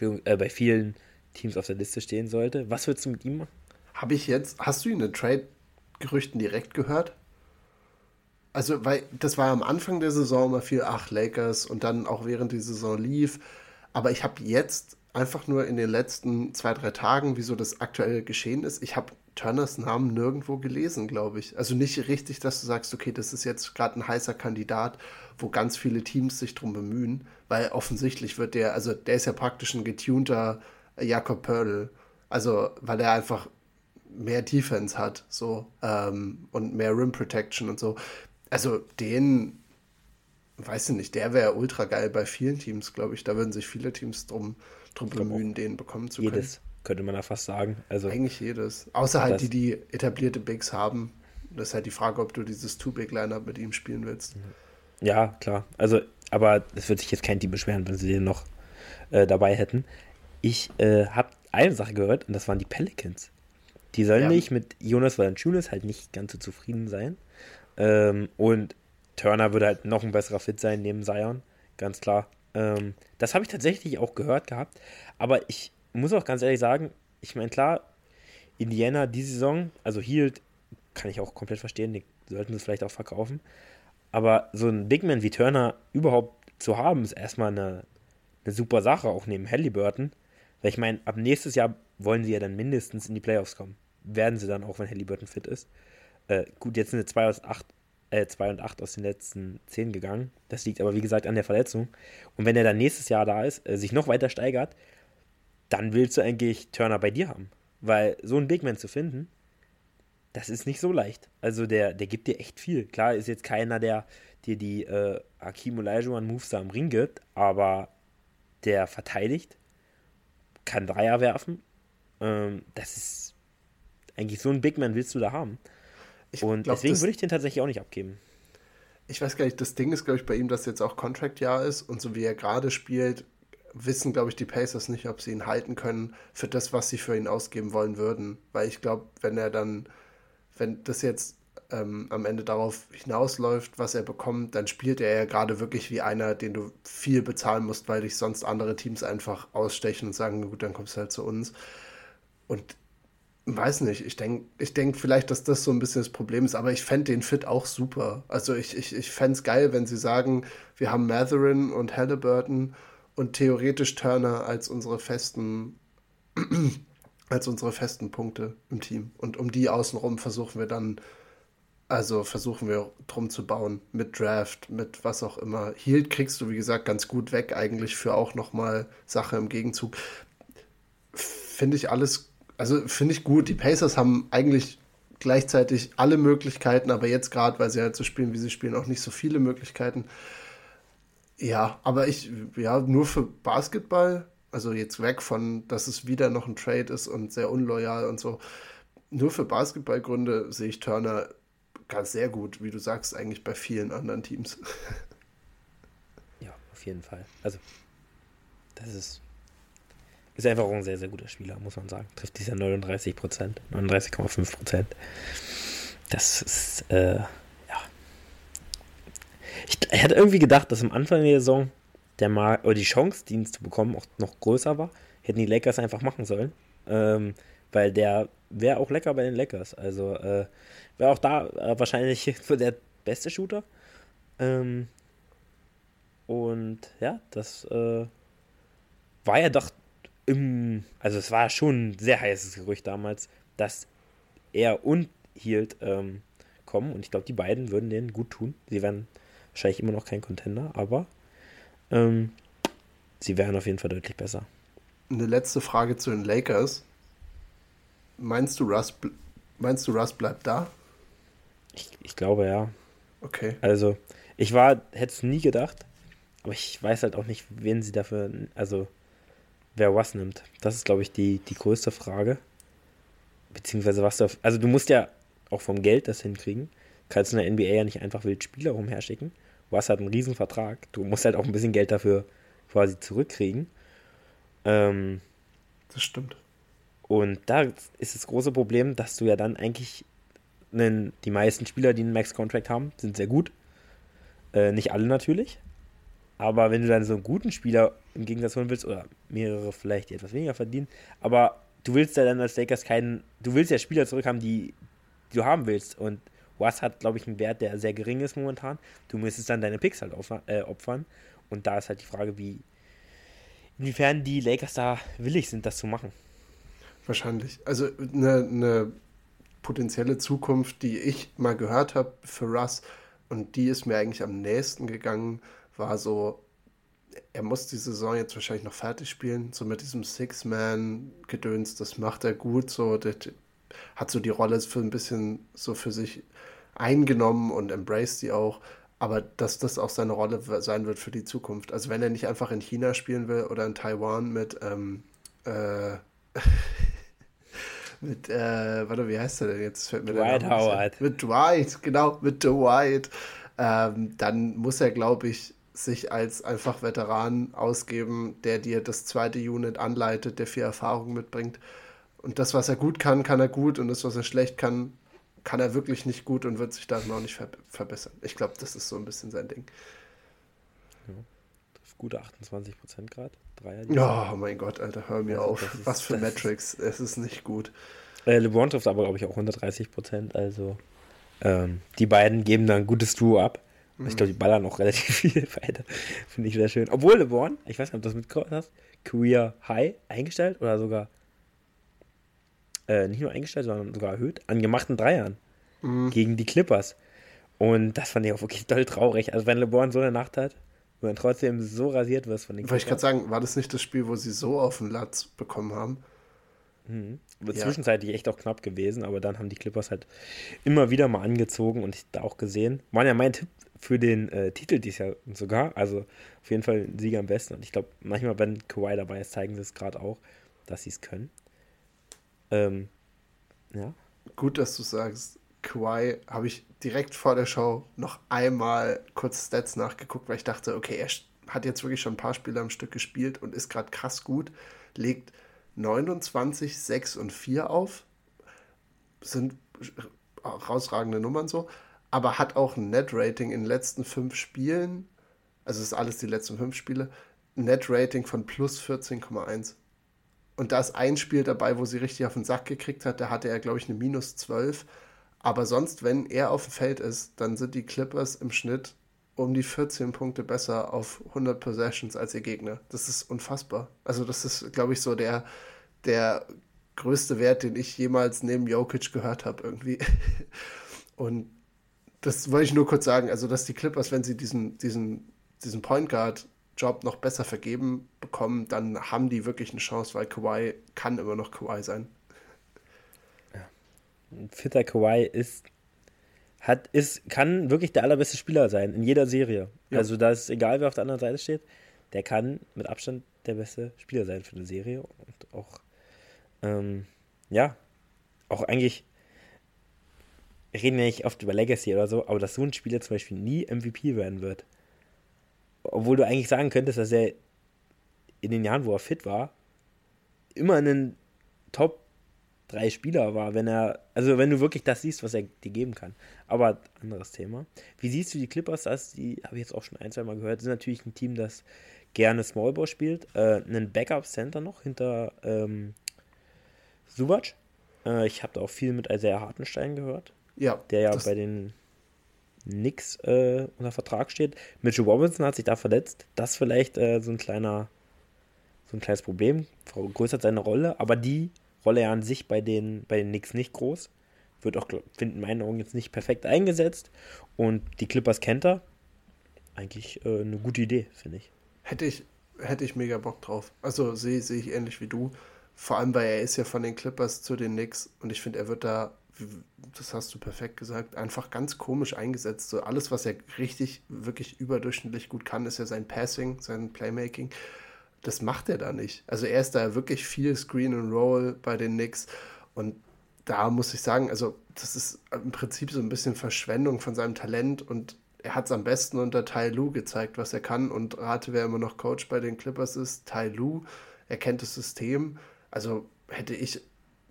äh, bei vielen Teams auf der Liste stehen sollte. Was würdest du mit ihm machen? Habe ich jetzt, hast du ihn in Trade-Gerüchten direkt gehört? Also, weil das war am Anfang der Saison immer viel, ach, Lakers und dann auch während die Saison lief. Aber ich habe jetzt einfach nur in den letzten zwei, drei Tagen, wieso das aktuell geschehen ist, ich habe Turners Namen nirgendwo gelesen, glaube ich. Also nicht richtig, dass du sagst, okay, das ist jetzt gerade ein heißer Kandidat, wo ganz viele Teams sich drum bemühen, weil offensichtlich wird der, also der ist ja praktisch ein getunter Jakob Pörl. Also, weil er einfach mehr Defense hat, so, ähm, und mehr Rim Protection und so. Also, den, weiß ich nicht, der wäre ultra geil bei vielen Teams, glaube ich. Da würden sich viele Teams drum, drum bemühen, den bekommen zu können. Jedes, könnte man da fast sagen. Also, Eigentlich jedes. Außer halt die, die etablierte Bigs haben. Das ist halt die Frage, ob du dieses Two-Big-Lineup mit ihm spielen willst. Ja, klar. Also, aber es wird sich jetzt kein Team beschweren, wenn sie den noch äh, dabei hätten. Ich äh, habe eine Sache gehört und das waren die Pelicans. Die sollen ja. nicht mit Jonas Valanciunas halt nicht ganz so zufrieden sein. Ähm, und Turner würde halt noch ein besserer Fit sein neben Zion, ganz klar. Ähm, das habe ich tatsächlich auch gehört gehabt. Aber ich muss auch ganz ehrlich sagen, ich meine, klar, Indiana die Saison, also Hield, kann ich auch komplett verstehen, die sollten es vielleicht auch verkaufen. Aber so ein Big Man wie Turner überhaupt zu haben, ist erstmal eine, eine super Sache, auch neben Halliburton. Weil ich meine, ab nächstes Jahr wollen sie ja dann mindestens in die Playoffs kommen. Werden sie dann auch, wenn Halliburton fit ist. Äh, gut, jetzt sind sie 2 aus 8, äh, 2 und 8 aus den letzten 10 gegangen. Das liegt aber, wie gesagt, an der Verletzung. Und wenn er dann nächstes Jahr da ist, äh, sich noch weiter steigert, dann willst du eigentlich Turner bei dir haben. Weil so einen Big Man zu finden, das ist nicht so leicht. Also der, der gibt dir echt viel. Klar ist jetzt keiner, der dir die äh, Akim Olajuwon Moves da am Ring gibt, aber der verteidigt, kann Dreier werfen. Ähm, das ist eigentlich so ein Big Man willst du da haben. Ich Und glaub, deswegen würde ich den tatsächlich auch nicht abgeben. Ich weiß gar nicht, das Ding ist, glaube ich, bei ihm, dass jetzt auch Contract-Jahr ist und so wie er gerade spielt, wissen, glaube ich, die Pacers nicht, ob sie ihn halten können für das, was sie für ihn ausgeben wollen würden. Weil ich glaube, wenn er dann, wenn das jetzt ähm, am Ende darauf hinausläuft, was er bekommt, dann spielt er ja gerade wirklich wie einer, den du viel bezahlen musst, weil dich sonst andere Teams einfach ausstechen und sagen, gut, dann kommst du halt zu uns. Und weiß nicht, ich denke ich denk vielleicht, dass das so ein bisschen das Problem ist, aber ich fände den Fit auch super. Also ich, ich, ich fände es geil, wenn sie sagen, wir haben Matherin und Halliburton und theoretisch Turner als unsere festen als unsere festen Punkte im Team. Und um die außenrum versuchen wir dann also versuchen wir drum zu bauen, mit Draft, mit was auch immer. Hield kriegst du, wie gesagt, ganz gut weg, eigentlich für auch nochmal Sache im Gegenzug. Finde ich alles, also finde ich gut. Die Pacers haben eigentlich gleichzeitig alle Möglichkeiten, aber jetzt gerade, weil sie halt so spielen, wie sie spielen, auch nicht so viele Möglichkeiten. Ja, aber ich, ja, nur für Basketball, also jetzt weg von, dass es wieder noch ein Trade ist und sehr unloyal und so. Nur für Basketballgründe sehe ich Turner ganz sehr gut, wie du sagst, eigentlich bei vielen anderen Teams. Ja, auf jeden Fall. Also, das ist, ist einfach auch ein sehr, sehr guter Spieler, muss man sagen. Trifft dieser 39 Prozent, 39,5 Prozent. Das ist, äh, ja. Ich, ich hatte irgendwie gedacht, dass am Anfang der Saison der Mar oder die Chance, ihn zu bekommen, auch noch größer war. Hätten die Lakers einfach machen sollen. Ähm, weil der wäre auch lecker bei den Lakers. Also, äh, Wäre auch da äh, wahrscheinlich der beste Shooter. Ähm, und ja, das äh, war ja doch im, also es war schon ein sehr heißes Gerücht damals, dass er und Hield ähm, kommen und ich glaube, die beiden würden denen gut tun. Sie wären wahrscheinlich immer noch kein Contender, aber ähm, sie wären auf jeden Fall deutlich besser. Eine letzte Frage zu den Lakers. Meinst du, Russ, meinst du, Russ bleibt da? Ich, ich glaube ja. Okay. Also, ich war, hätte es nie gedacht, aber ich weiß halt auch nicht, wen sie dafür, also wer was nimmt. Das ist, glaube ich, die, die größte Frage. Beziehungsweise was du, also du musst ja auch vom Geld das hinkriegen. Kannst du in der NBA ja nicht einfach wild Spieler rumherschicken. Du hast halt einen riesen Vertrag. Du musst halt auch ein bisschen Geld dafür quasi zurückkriegen. Ähm, das stimmt. Und da ist das große Problem, dass du ja dann eigentlich einen, die meisten Spieler, die einen Max-Contract haben, sind sehr gut. Äh, nicht alle natürlich. Aber wenn du dann so einen guten Spieler im Gegensatz holen willst, oder mehrere vielleicht, die etwas weniger verdienen, aber du willst ja dann als Lakers keinen, du willst ja Spieler zurückhaben, die, die du haben willst. Und Was hat, glaube ich, einen Wert, der sehr gering ist momentan. Du müsstest dann deine Picks halt opfern. Äh, opfern. Und da ist halt die Frage, wie, inwiefern die Lakers da willig sind, das zu machen. Wahrscheinlich. Also eine, eine potenzielle Zukunft, die ich mal gehört habe für Russ und die ist mir eigentlich am nächsten gegangen, war so, er muss die Saison jetzt wahrscheinlich noch fertig spielen, so mit diesem Six-Man-Gedöns, das macht er gut, so, der, hat so die Rolle für ein bisschen so für sich eingenommen und embraced die auch, aber dass das auch seine Rolle sein wird für die Zukunft. Also wenn er nicht einfach in China spielen will oder in Taiwan mit, ähm, äh, mit, äh, warte, wie heißt er denn jetzt? Fällt mir Dwight Howard. Mit Dwight, genau, mit Dwight. Ähm, dann muss er, glaube ich, sich als einfach Veteran ausgeben, der dir das zweite Unit anleitet, der viel Erfahrung mitbringt. Und das, was er gut kann, kann er gut und das, was er schlecht kann, kann er wirklich nicht gut und wird sich dann auch nicht ver verbessern. Ich glaube, das ist so ein bisschen sein Ding. Ja, das ist gute 28 Prozent gerade. Ja, oh mein Gott, Alter, hör mir also, auf. Ist, was für Metrics, es ist nicht gut. Äh, LeBron trifft aber, glaube ich, auch 130 Prozent. Also ähm, die beiden geben da ein gutes Duo ab. Mhm. Ich glaube, die ballern auch relativ viel weiter. Finde ich sehr schön. Obwohl LeBron, ich weiß nicht, ob du das mitgehört hast, Career High eingestellt oder sogar äh, nicht nur eingestellt, sondern sogar erhöht, an gemachten Dreiern mhm. gegen die Clippers. Und das fand ich auch wirklich doll traurig. Also wenn LeBron so eine Nacht hat und dann trotzdem so rasiert wirst von den Clippers. Wollte ich gerade sagen, war das nicht das Spiel, wo sie so auf den Latz bekommen haben? Mhm. Ja. Zwischenzeitlich echt auch knapp gewesen, aber dann haben die Clippers halt immer wieder mal angezogen und ich da auch gesehen. Waren ja mein Tipp für den äh, Titel dieses Jahr sogar. Also auf jeden Fall ein Sieger am besten. Und ich glaube, manchmal, wenn Kawhi dabei ist, zeigen sie es gerade auch, dass sie es können. Ähm, ja. Gut, dass du sagst, Kawhi habe ich direkt vor der Show noch einmal kurz Stats nachgeguckt, weil ich dachte, okay, er hat jetzt wirklich schon ein paar Spiele am Stück gespielt und ist gerade krass gut, legt 29, 6 und 4 auf, sind herausragende Nummern so, aber hat auch ein Net-Rating in den letzten fünf Spielen, also ist alles die letzten fünf Spiele, Net-Rating von plus 14,1. Und da ist ein Spiel dabei, wo sie richtig auf den Sack gekriegt hat. Da hatte er, glaube ich, eine minus 12. Aber sonst, wenn er auf dem Feld ist, dann sind die Clippers im Schnitt um die 14 Punkte besser auf 100 Possessions als ihr Gegner. Das ist unfassbar. Also das ist, glaube ich, so der, der größte Wert, den ich jemals neben Jokic gehört habe irgendwie. Und das wollte ich nur kurz sagen. Also dass die Clippers, wenn sie diesen, diesen, diesen Point Guard Job noch besser vergeben bekommen, dann haben die wirklich eine Chance, weil Kawhi kann immer noch Kawhi sein. Ja. Ein fitter Kawhi ist, hat, ist, kann wirklich der allerbeste Spieler sein in jeder Serie. Ja. Also da ist egal, wer auf der anderen Seite steht, der kann mit Abstand der beste Spieler sein für eine Serie und auch, ähm, ja, auch eigentlich, reden ja nicht oft über Legacy oder so, aber dass so ein Spieler zum Beispiel nie MVP werden wird obwohl du eigentlich sagen könntest, dass er in den Jahren, wo er fit war, immer ein Top 3 Spieler war, wenn er, also wenn du wirklich das siehst, was er dir geben kann. Aber anderes Thema. Wie siehst du die Clippers? Das, die habe ich jetzt auch schon ein, zwei Mal gehört, sind natürlich ein Team, das gerne Smallball spielt. Äh, einen Backup-Center noch hinter ähm, Subac. Äh, ich habe da auch viel mit Isaiah Hartenstein gehört. Ja. Der ja bei den nix äh, unter Vertrag steht. Mitchell Robinson hat sich da verletzt. Das vielleicht äh, so ein kleiner, so ein kleines Problem. Vergrößert seine Rolle, aber die Rolle ja an sich bei den, bei den Knicks nicht groß. Wird auch, finden in meinen Augen jetzt nicht perfekt eingesetzt. Und die Clippers kennt er. Eigentlich äh, eine gute Idee, finde ich. Hätte ich, hätte ich mega Bock drauf. Also sehe seh ich ähnlich wie du. Vor allem, weil er ist ja von den Clippers zu den Knicks und ich finde, er wird da das hast du perfekt gesagt, einfach ganz komisch eingesetzt. So alles, was er richtig, wirklich überdurchschnittlich gut kann, ist ja sein Passing, sein Playmaking. Das macht er da nicht. Also er ist da wirklich viel Screen and Roll bei den Knicks und da muss ich sagen, also das ist im Prinzip so ein bisschen Verschwendung von seinem Talent und er hat es am besten unter Tai Lu gezeigt, was er kann und rate, wer immer noch Coach bei den Clippers ist, Tai Lu. Er kennt das System. Also hätte ich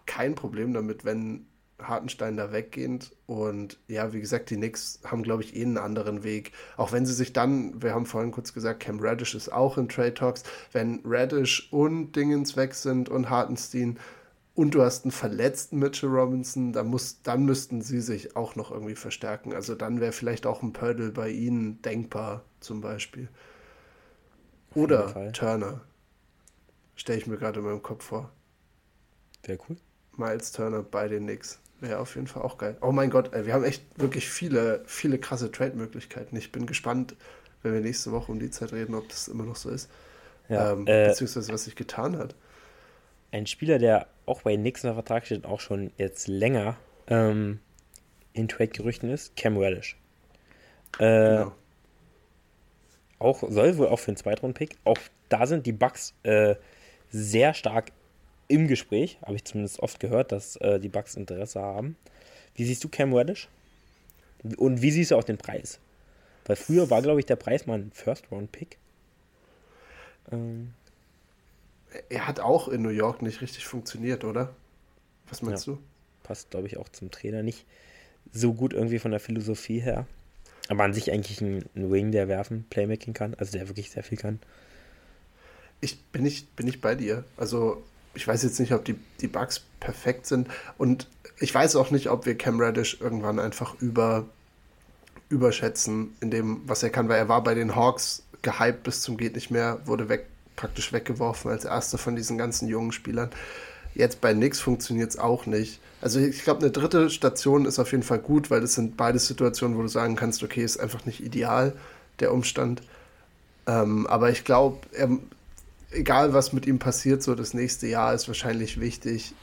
kein Problem damit, wenn Hartenstein da weggehend. Und ja, wie gesagt, die Knicks haben, glaube ich, eh einen anderen Weg. Auch wenn sie sich dann, wir haben vorhin kurz gesagt, Cam Radish ist auch in Trade Talks. Wenn Radish und Dingens weg sind und Hartenstein und du hast einen verletzten Mitchell Robinson, dann, muss, dann müssten sie sich auch noch irgendwie verstärken. Also dann wäre vielleicht auch ein Pördel bei ihnen denkbar, zum Beispiel. Oder Turner. Stelle ich mir gerade in meinem Kopf vor. Wäre cool. Miles Turner bei den Knicks. Wäre auf jeden Fall auch geil. Oh mein Gott, ey, wir haben echt wirklich viele, viele krasse Trade-Möglichkeiten. Ich bin gespannt, wenn wir nächste Woche um die Zeit reden, ob das immer noch so ist. Ja, ähm, äh, beziehungsweise was sich getan hat. Ein Spieler, der auch bei unter Vertrag steht, auch schon jetzt länger ähm, in Trade-Gerüchten ist, Cam Reddish. Äh, genau. Auch soll wohl auch für einen Zweitrunden-Pick. Auch da sind die Bucks äh, sehr stark im Gespräch. Habe ich zumindest oft gehört, dass äh, die Bucks Interesse haben. Wie siehst du Cam Reddish? Und wie siehst du auch den Preis? Weil früher war, glaube ich, der Preis mal ein First-Round-Pick. Ähm. Er hat auch in New York nicht richtig funktioniert, oder? Was meinst ja. du? Passt, glaube ich, auch zum Trainer nicht so gut irgendwie von der Philosophie her. Aber an sich eigentlich ein, ein Wing, der werfen, Playmaking kann, also der wirklich sehr viel kann. Ich bin nicht, bin nicht bei dir. Also ich weiß jetzt nicht, ob die, die Bugs perfekt sind. Und ich weiß auch nicht, ob wir Cam Reddish irgendwann einfach über, überschätzen in dem, was er kann, weil er war bei den Hawks gehypt bis zum geht nicht mehr, wurde weg, praktisch weggeworfen als erster von diesen ganzen jungen Spielern. Jetzt bei Nix funktioniert es auch nicht. Also ich glaube, eine dritte Station ist auf jeden Fall gut, weil es sind beide Situationen, wo du sagen kannst, okay, ist einfach nicht ideal, der Umstand. Ähm, aber ich glaube, egal was mit ihm passiert, so das nächste Jahr ist wahrscheinlich wichtig,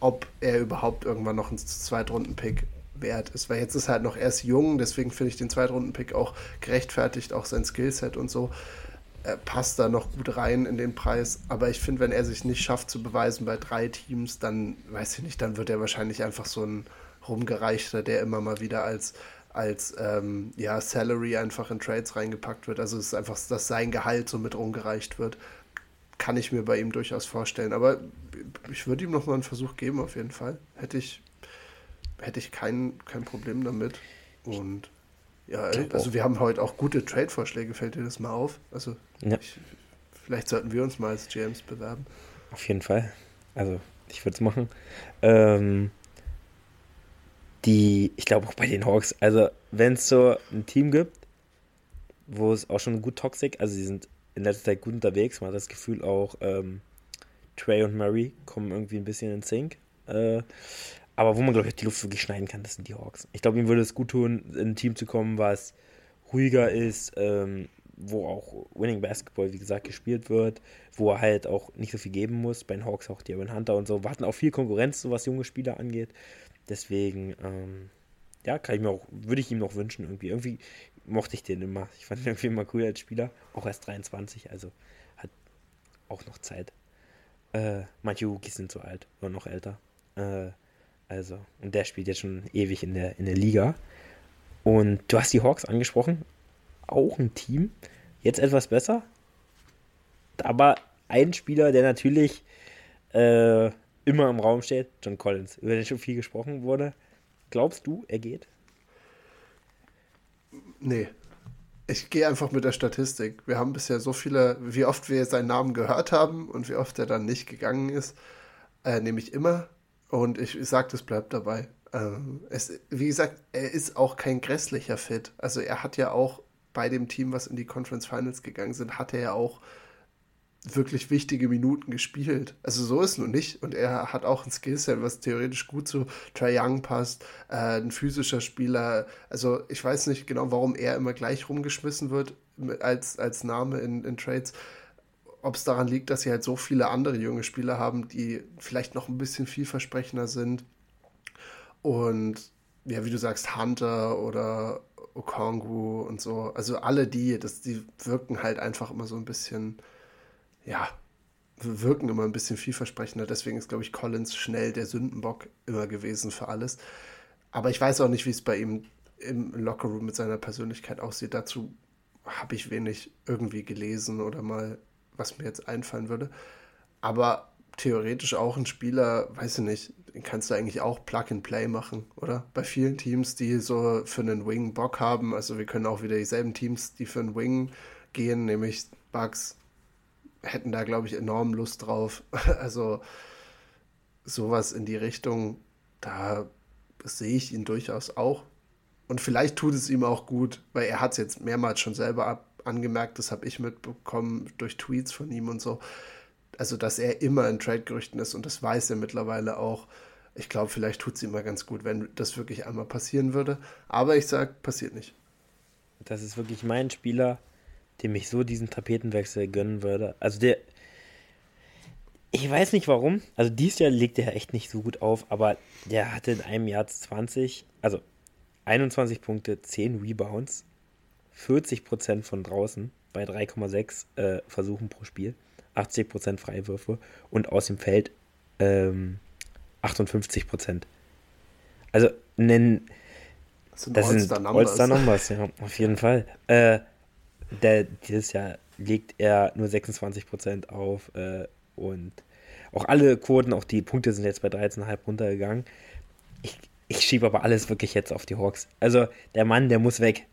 ob er überhaupt irgendwann noch ein Zweitrunden-Pick wert ist. Weil jetzt ist er halt noch erst jung, deswegen finde ich den Zweitrunden-Pick auch gerechtfertigt, auch sein Skillset und so äh, passt da noch gut rein in den Preis. Aber ich finde, wenn er sich nicht schafft zu beweisen bei drei Teams, dann weiß ich nicht, dann wird er wahrscheinlich einfach so ein rumgereichter, der immer mal wieder als als ähm, ja, Salary einfach in Trades reingepackt wird. Also es ist einfach, dass sein Gehalt so mit rumgereicht wird. Kann ich mir bei ihm durchaus vorstellen. Aber ich würde ihm noch mal einen Versuch geben, auf jeden Fall. Hätte ich, hätte ich kein, kein Problem damit. Und ja, also wir haben heute auch gute Trade-Vorschläge, fällt dir das mal auf? Also ja. ich, vielleicht sollten wir uns mal als GMs bewerben. Auf jeden Fall. Also ich würde es machen. Ähm, die, ich glaube auch bei den Hawks, also wenn es so ein Team gibt, wo es auch schon gut toxic, also sie sind in letzter Zeit gut unterwegs, man hat das Gefühl auch, ähm, Trey und Murray kommen irgendwie ein bisschen in Sync. Äh, aber wo man, glaube ich, die Luft wirklich schneiden kann, das sind die Hawks. Ich glaube, ihm würde es gut tun, in ein Team zu kommen, was ruhiger ist, ähm, wo auch Winning Basketball, wie gesagt, gespielt wird, wo er halt auch nicht so viel geben muss. Bei den Hawks auch Darren Hunter und so. Warten auch viel Konkurrenz, so was junge Spieler angeht. Deswegen, ähm, ja, kann ich mir auch, würde ich ihm noch wünschen irgendwie. Irgendwie mochte ich den immer. Ich fand ihn irgendwie immer cool als Spieler. Auch erst 23, also hat auch noch Zeit. Äh, manche Rookies sind so alt oder noch älter. Äh, also, und der spielt jetzt schon ewig in der, in der Liga. Und du hast die Hawks angesprochen. Auch ein Team. Jetzt etwas besser. Aber ein Spieler, der natürlich äh, immer im Raum steht, John Collins, über den schon viel gesprochen wurde. Glaubst du, er geht? Nee. Ich gehe einfach mit der Statistik. Wir haben bisher so viele, wie oft wir seinen Namen gehört haben und wie oft er dann nicht gegangen ist. Äh, nämlich immer und ich, ich sage, das bleibt dabei. Ähm, es, wie gesagt, er ist auch kein grässlicher Fit. Also er hat ja auch bei dem Team, was in die Conference Finals gegangen sind, hat er ja auch wirklich wichtige Minuten gespielt. Also so ist es nun nicht. Und er hat auch ein Skillset, was theoretisch gut zu Trae Young passt. Äh, ein physischer Spieler. Also ich weiß nicht genau, warum er immer gleich rumgeschmissen wird als, als Name in, in Trades ob es daran liegt, dass sie halt so viele andere junge Spieler haben, die vielleicht noch ein bisschen vielversprechender sind. Und ja, wie du sagst, Hunter oder Okongu und so, also alle die, das, die wirken halt einfach immer so ein bisschen, ja, wirken immer ein bisschen vielversprechender. Deswegen ist, glaube ich, Collins schnell der Sündenbock immer gewesen für alles. Aber ich weiß auch nicht, wie es bei ihm im Lockerroom mit seiner Persönlichkeit aussieht. Dazu habe ich wenig irgendwie gelesen oder mal was mir jetzt einfallen würde. Aber theoretisch auch ein Spieler, weiß ich nicht, den kannst du eigentlich auch Plug and Play machen, oder? Bei vielen Teams, die so für einen Wing Bock haben, also wir können auch wieder dieselben Teams, die für einen Wing gehen, nämlich Bugs, hätten da, glaube ich, enorm Lust drauf. Also sowas in die Richtung, da sehe ich ihn durchaus auch. Und vielleicht tut es ihm auch gut, weil er hat es jetzt mehrmals schon selber ab, angemerkt, das habe ich mitbekommen durch Tweets von ihm und so. also dass er immer in Trade-Gerüchten ist und das weiß er mittlerweile auch. Ich glaube, vielleicht tut es ihm mal ganz gut, wenn das wirklich einmal passieren würde. Aber ich sage, passiert nicht. Das ist wirklich mein Spieler, dem ich so diesen Tapetenwechsel gönnen würde. Also der, ich weiß nicht warum. Also dieses Jahr legt er echt nicht so gut auf, aber der hatte in einem Jahr 20, also 21 Punkte, 10 Rebounds, 40% von draußen bei 3,6 äh, Versuchen pro Spiel, 80% Freiwürfe und aus dem Feld ähm, 58%. Also nennen. Das sind All-Star-Numbers. All ja, auf jeden Fall. Äh, der, dieses Jahr legt er nur 26% auf äh, und auch alle Quoten, auch die Punkte sind jetzt bei 13,5 runtergegangen. Ich, ich schiebe aber alles wirklich jetzt auf die Hawks. Also der Mann, der muss weg.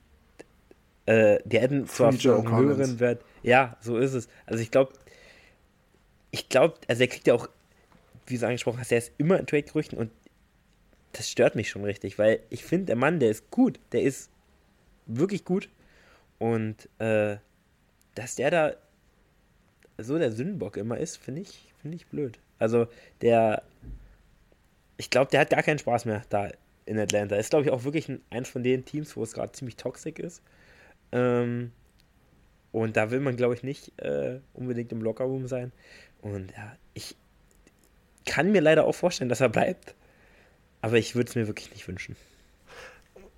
Äh, die hätten zwar einen höheren Wert. Ja, so ist es. Also ich glaube, ich glaube, also er kriegt ja auch, wie du angesprochen hast, er ist immer in Trade-Gerüchten und das stört mich schon richtig, weil ich finde, der Mann, der ist gut, der ist wirklich gut und äh, dass der da so der Sündenbock immer ist, finde ich, finde ich blöd. Also der, ich glaube, der hat gar keinen Spaß mehr da in Atlanta. Ist, glaube ich, auch wirklich ein, eins von den Teams, wo es gerade ziemlich toxisch ist. Ähm, und da will man, glaube ich, nicht äh, unbedingt im Lockerroom sein. Und ja, ich kann mir leider auch vorstellen, dass er bleibt. Aber ich würde es mir wirklich nicht wünschen.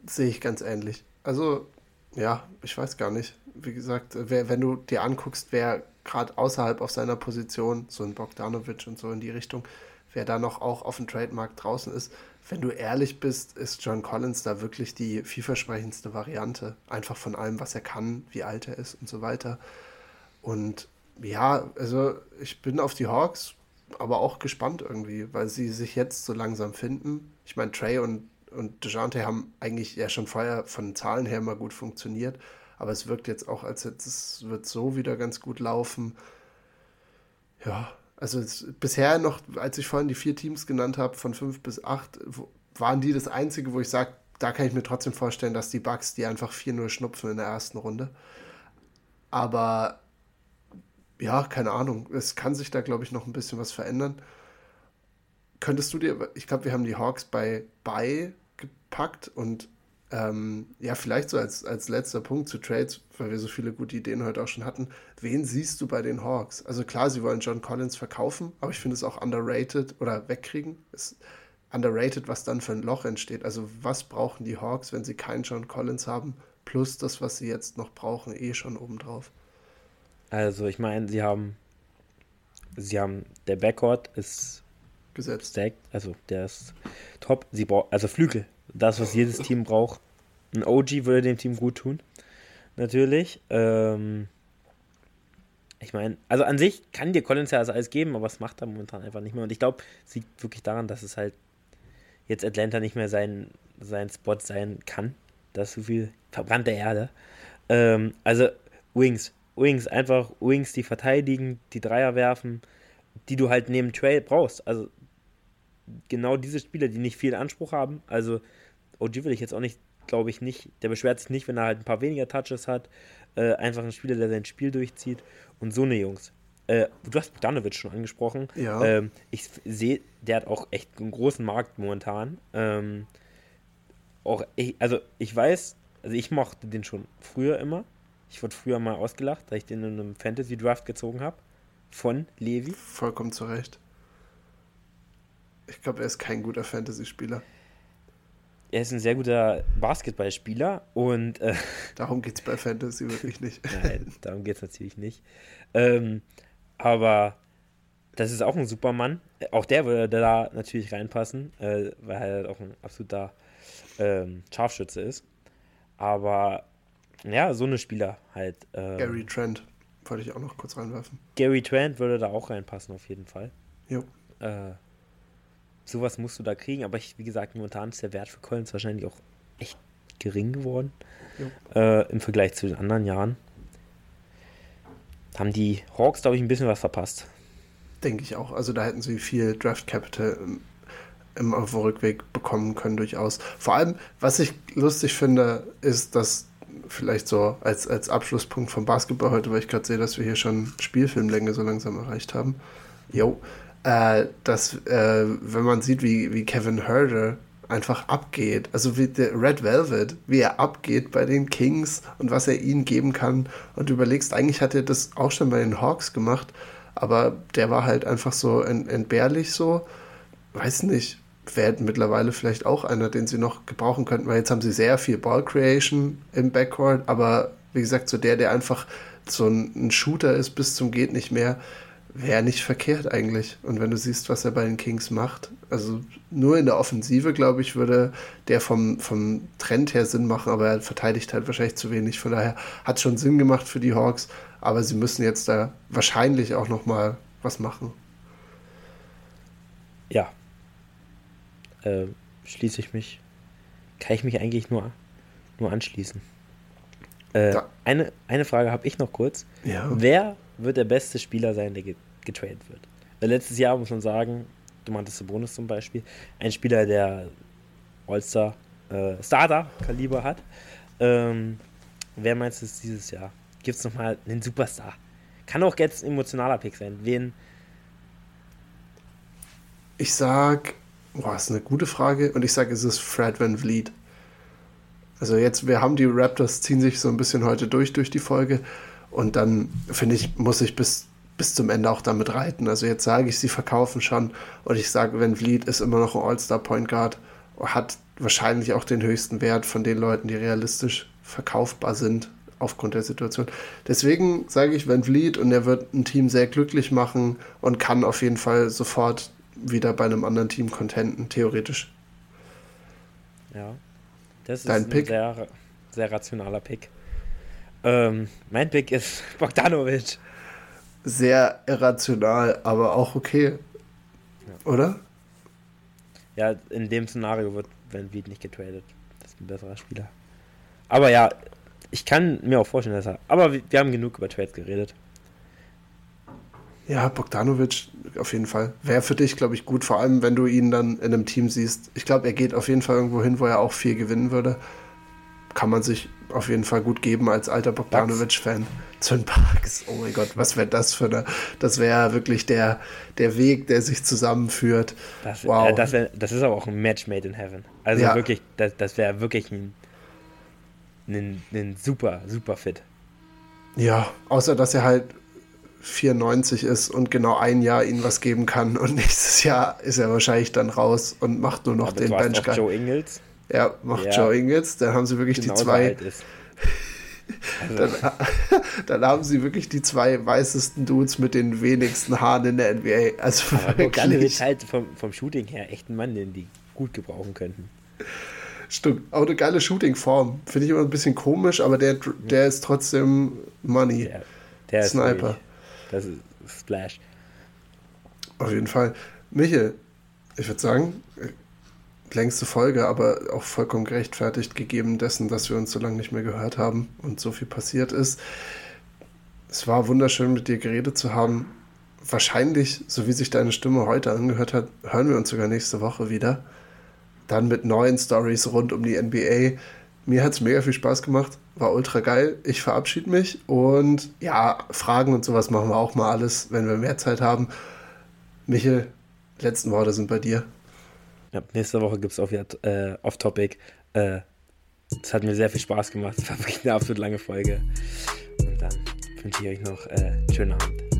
Sehe ich ganz ähnlich. Also, ja, ich weiß gar nicht. Wie gesagt, wer, wenn du dir anguckst, wer gerade außerhalb auf seiner Position, so ein Bogdanovic und so in die Richtung, wer da noch auch auf dem Trademark draußen ist, wenn du ehrlich bist, ist John Collins da wirklich die vielversprechendste Variante. Einfach von allem, was er kann, wie alt er ist und so weiter. Und ja, also ich bin auf die Hawks, aber auch gespannt irgendwie, weil sie sich jetzt so langsam finden. Ich meine, Trey und, und DeJounte haben eigentlich ja schon vorher von Zahlen her mal gut funktioniert. Aber es wirkt jetzt auch, als jetzt, es wird so wieder ganz gut laufen. Ja, also es, bisher noch, als ich vorhin die vier Teams genannt habe, von fünf bis acht, waren die das einzige, wo ich sage, da kann ich mir trotzdem vorstellen, dass die Bugs die einfach 4-0 schnupfen in der ersten Runde. Aber ja, keine Ahnung. Es kann sich da, glaube ich, noch ein bisschen was verändern. Könntest du dir, ich glaube, wir haben die Hawks bei bei gepackt und ähm, ja, vielleicht so als, als letzter Punkt zu Trades, weil wir so viele gute Ideen heute auch schon hatten. Wen siehst du bei den Hawks? Also klar, sie wollen John Collins verkaufen, aber ich finde es auch underrated oder wegkriegen. Ist underrated, was dann für ein Loch entsteht. Also was brauchen die Hawks, wenn sie keinen John Collins haben, plus das, was sie jetzt noch brauchen, eh schon obendrauf. Also ich meine, sie haben, sie haben, der Backcourt ist gesetzt. Stacked, also der ist top. Sie brauchen, also Flügel, das, was jedes Team braucht. Ein OG würde dem Team gut tun. Natürlich. Ähm, ich meine, also an sich kann dir Collins ja das alles geben, aber es macht er momentan einfach nicht mehr. Und ich glaube, es liegt wirklich daran, dass es halt jetzt Atlanta nicht mehr sein, sein Spot sein kann. Da ist so viel verbrannte Erde. Ähm, also Wings. Wings, einfach Wings, die verteidigen, die Dreier werfen, die du halt neben Trail brauchst. Also genau diese Spieler, die nicht viel Anspruch haben. Also OG will ich jetzt auch nicht, glaube ich, nicht. Der beschwert sich nicht, wenn er halt ein paar weniger Touches hat. Äh, einfach ein Spieler, der sein Spiel durchzieht. Und so eine Jungs. Äh, du hast Bogdanovic schon angesprochen. Ja. Ähm, ich sehe, der hat auch echt einen großen Markt momentan. Ähm, auch ich, also ich weiß, also ich mochte den schon früher immer. Ich wurde früher mal ausgelacht, da ich den in einem Fantasy Draft gezogen habe. Von Levi. Vollkommen zu Recht. Ich glaube, er ist kein guter Fantasy-Spieler. Er ist ein sehr guter Basketballspieler und. Äh, darum geht es bei Fantasy wirklich nicht. Nein, darum geht es natürlich nicht. Ähm, aber das ist auch ein Supermann. Auch der würde da natürlich reinpassen, äh, weil er halt auch ein absoluter ähm, Scharfschütze ist. Aber ja, so eine Spieler halt. Ähm, Gary Trent wollte ich auch noch kurz reinwerfen. Gary Trent würde da auch reinpassen, auf jeden Fall. Jo. Äh, sowas musst du da kriegen, aber ich, wie gesagt, momentan ist der Wert für Collins wahrscheinlich auch echt gering geworden äh, im Vergleich zu den anderen Jahren. Haben die Hawks, glaube ich, ein bisschen was verpasst. Denke ich auch. Also da hätten sie viel Draft Capital im, im Rückweg bekommen können, durchaus. Vor allem, was ich lustig finde, ist, dass vielleicht so als, als Abschlusspunkt vom Basketball heute, weil ich gerade sehe, dass wir hier schon Spielfilmlänge so langsam erreicht haben. Jo, äh, dass, äh, wenn man sieht, wie, wie Kevin Herder einfach abgeht, also wie der Red Velvet, wie er abgeht bei den Kings und was er ihnen geben kann. Und überlegst, eigentlich hat er das auch schon bei den Hawks gemacht, aber der war halt einfach so entbehrlich so, weiß nicht, wäre mittlerweile vielleicht auch einer, den sie noch gebrauchen könnten, weil jetzt haben sie sehr viel Ball Creation im Backcourt, aber wie gesagt, so der, der einfach so ein, ein Shooter ist bis zum geht nicht mehr, wäre nicht verkehrt eigentlich. Und wenn du siehst, was er bei den Kings macht, also nur in der Offensive, glaube ich, würde der vom, vom Trend her Sinn machen, aber er verteidigt halt wahrscheinlich zu wenig. Von daher hat es schon Sinn gemacht für die Hawks, aber sie müssen jetzt da wahrscheinlich auch noch mal was machen. Ja, äh, schließe ich mich, kann ich mich eigentlich nur, nur anschließen. Äh, eine, eine Frage habe ich noch kurz. Ja. Wer wird der beste Spieler sein, der getradet wird? Weil letztes Jahr muss man sagen, du meintest Bonus zum Beispiel, ein Spieler, der All-Star äh, Starter-Kaliber hat. Ähm, wer meinst du es dieses Jahr? Gibt es nochmal einen Superstar? Kann auch jetzt ein emotionaler Pick sein. Wen? Ich sag Boah, ist eine gute Frage. Und ich sage, es ist Fred Van Vliet. Also jetzt, wir haben die Raptors, ziehen sich so ein bisschen heute durch, durch die Folge. Und dann, finde ich, muss ich bis, bis zum Ende auch damit reiten. Also jetzt sage ich, sie verkaufen schon. Und ich sage, Van Vliet ist immer noch ein All-Star-Point Guard. Hat wahrscheinlich auch den höchsten Wert von den Leuten, die realistisch verkaufbar sind aufgrund der Situation. Deswegen sage ich Van Vliet und er wird ein Team sehr glücklich machen und kann auf jeden Fall sofort wieder bei einem anderen Team contenten, theoretisch. Ja. Das Dein ist Pick? ein sehr, sehr rationaler Pick. Ähm, mein Pick ist Bogdanovic. Sehr irrational, aber auch okay. Ja. Oder? Ja, in dem Szenario wird Van Vliet nicht getradet. Das ist ein besserer Spieler. Aber ja, ich kann mir auch vorstellen, dass er. Aber wir, wir haben genug über Trades geredet. Ja, Bogdanovic auf jeden Fall. Wäre für dich, glaube ich, gut, vor allem wenn du ihn dann in einem Team siehst. Ich glaube, er geht auf jeden Fall irgendwo hin, wo er auch viel gewinnen würde. Kann man sich auf jeden Fall gut geben als alter Bogdanovic-Fan. Den Parks. Oh mein Gott, was wäre das für eine. Das wäre wirklich der, der Weg, der sich zusammenführt. Das, wow. Äh, das, wär, das ist aber auch ein Match made in heaven. Also ja. wirklich, das, das wäre wirklich ein, ein, ein super, super Fit. Ja, außer dass er halt 94 ist und genau ein Jahr ihnen was geben kann und nächstes Jahr ist er wahrscheinlich dann raus und macht nur noch Aber den Bench Guy. Joe Ingles. Ja, macht ja. Joe Ingles. Dann haben sie wirklich genau die zwei. Also. Dann, dann, haben sie wirklich die zwei weißesten Dudes mit den wenigsten Haaren in der NBA. Also Aber wirklich. halt vom, vom Shooting her echt ein Mann, den die gut gebrauchen könnten. Stimmt, auch eine geile Shooting-Form. Finde ich immer ein bisschen komisch, aber der, der ist trotzdem Money. Der, der Sniper. Ist das ist Splash. Auf jeden Fall. Michel, ich würde sagen, längste Folge, aber auch vollkommen gerechtfertigt, gegeben dessen, dass wir uns so lange nicht mehr gehört haben und so viel passiert ist. Es war wunderschön, mit dir geredet zu haben. Wahrscheinlich, so wie sich deine Stimme heute angehört hat, hören wir uns sogar nächste Woche wieder. Dann mit neuen Stories rund um die NBA. Mir hat es mega viel Spaß gemacht. War ultra geil. Ich verabschiede mich und ja, Fragen und sowas machen wir auch mal alles, wenn wir mehr Zeit haben. Michel, letzten Worte sind bei dir. Ja, nächste Woche gibt es auf, äh, Off-Topic. Äh, es hat mir sehr viel Spaß gemacht. Es war wirklich eine absolut lange Folge. Und dann wünsche ich euch noch äh, einen schönen Abend.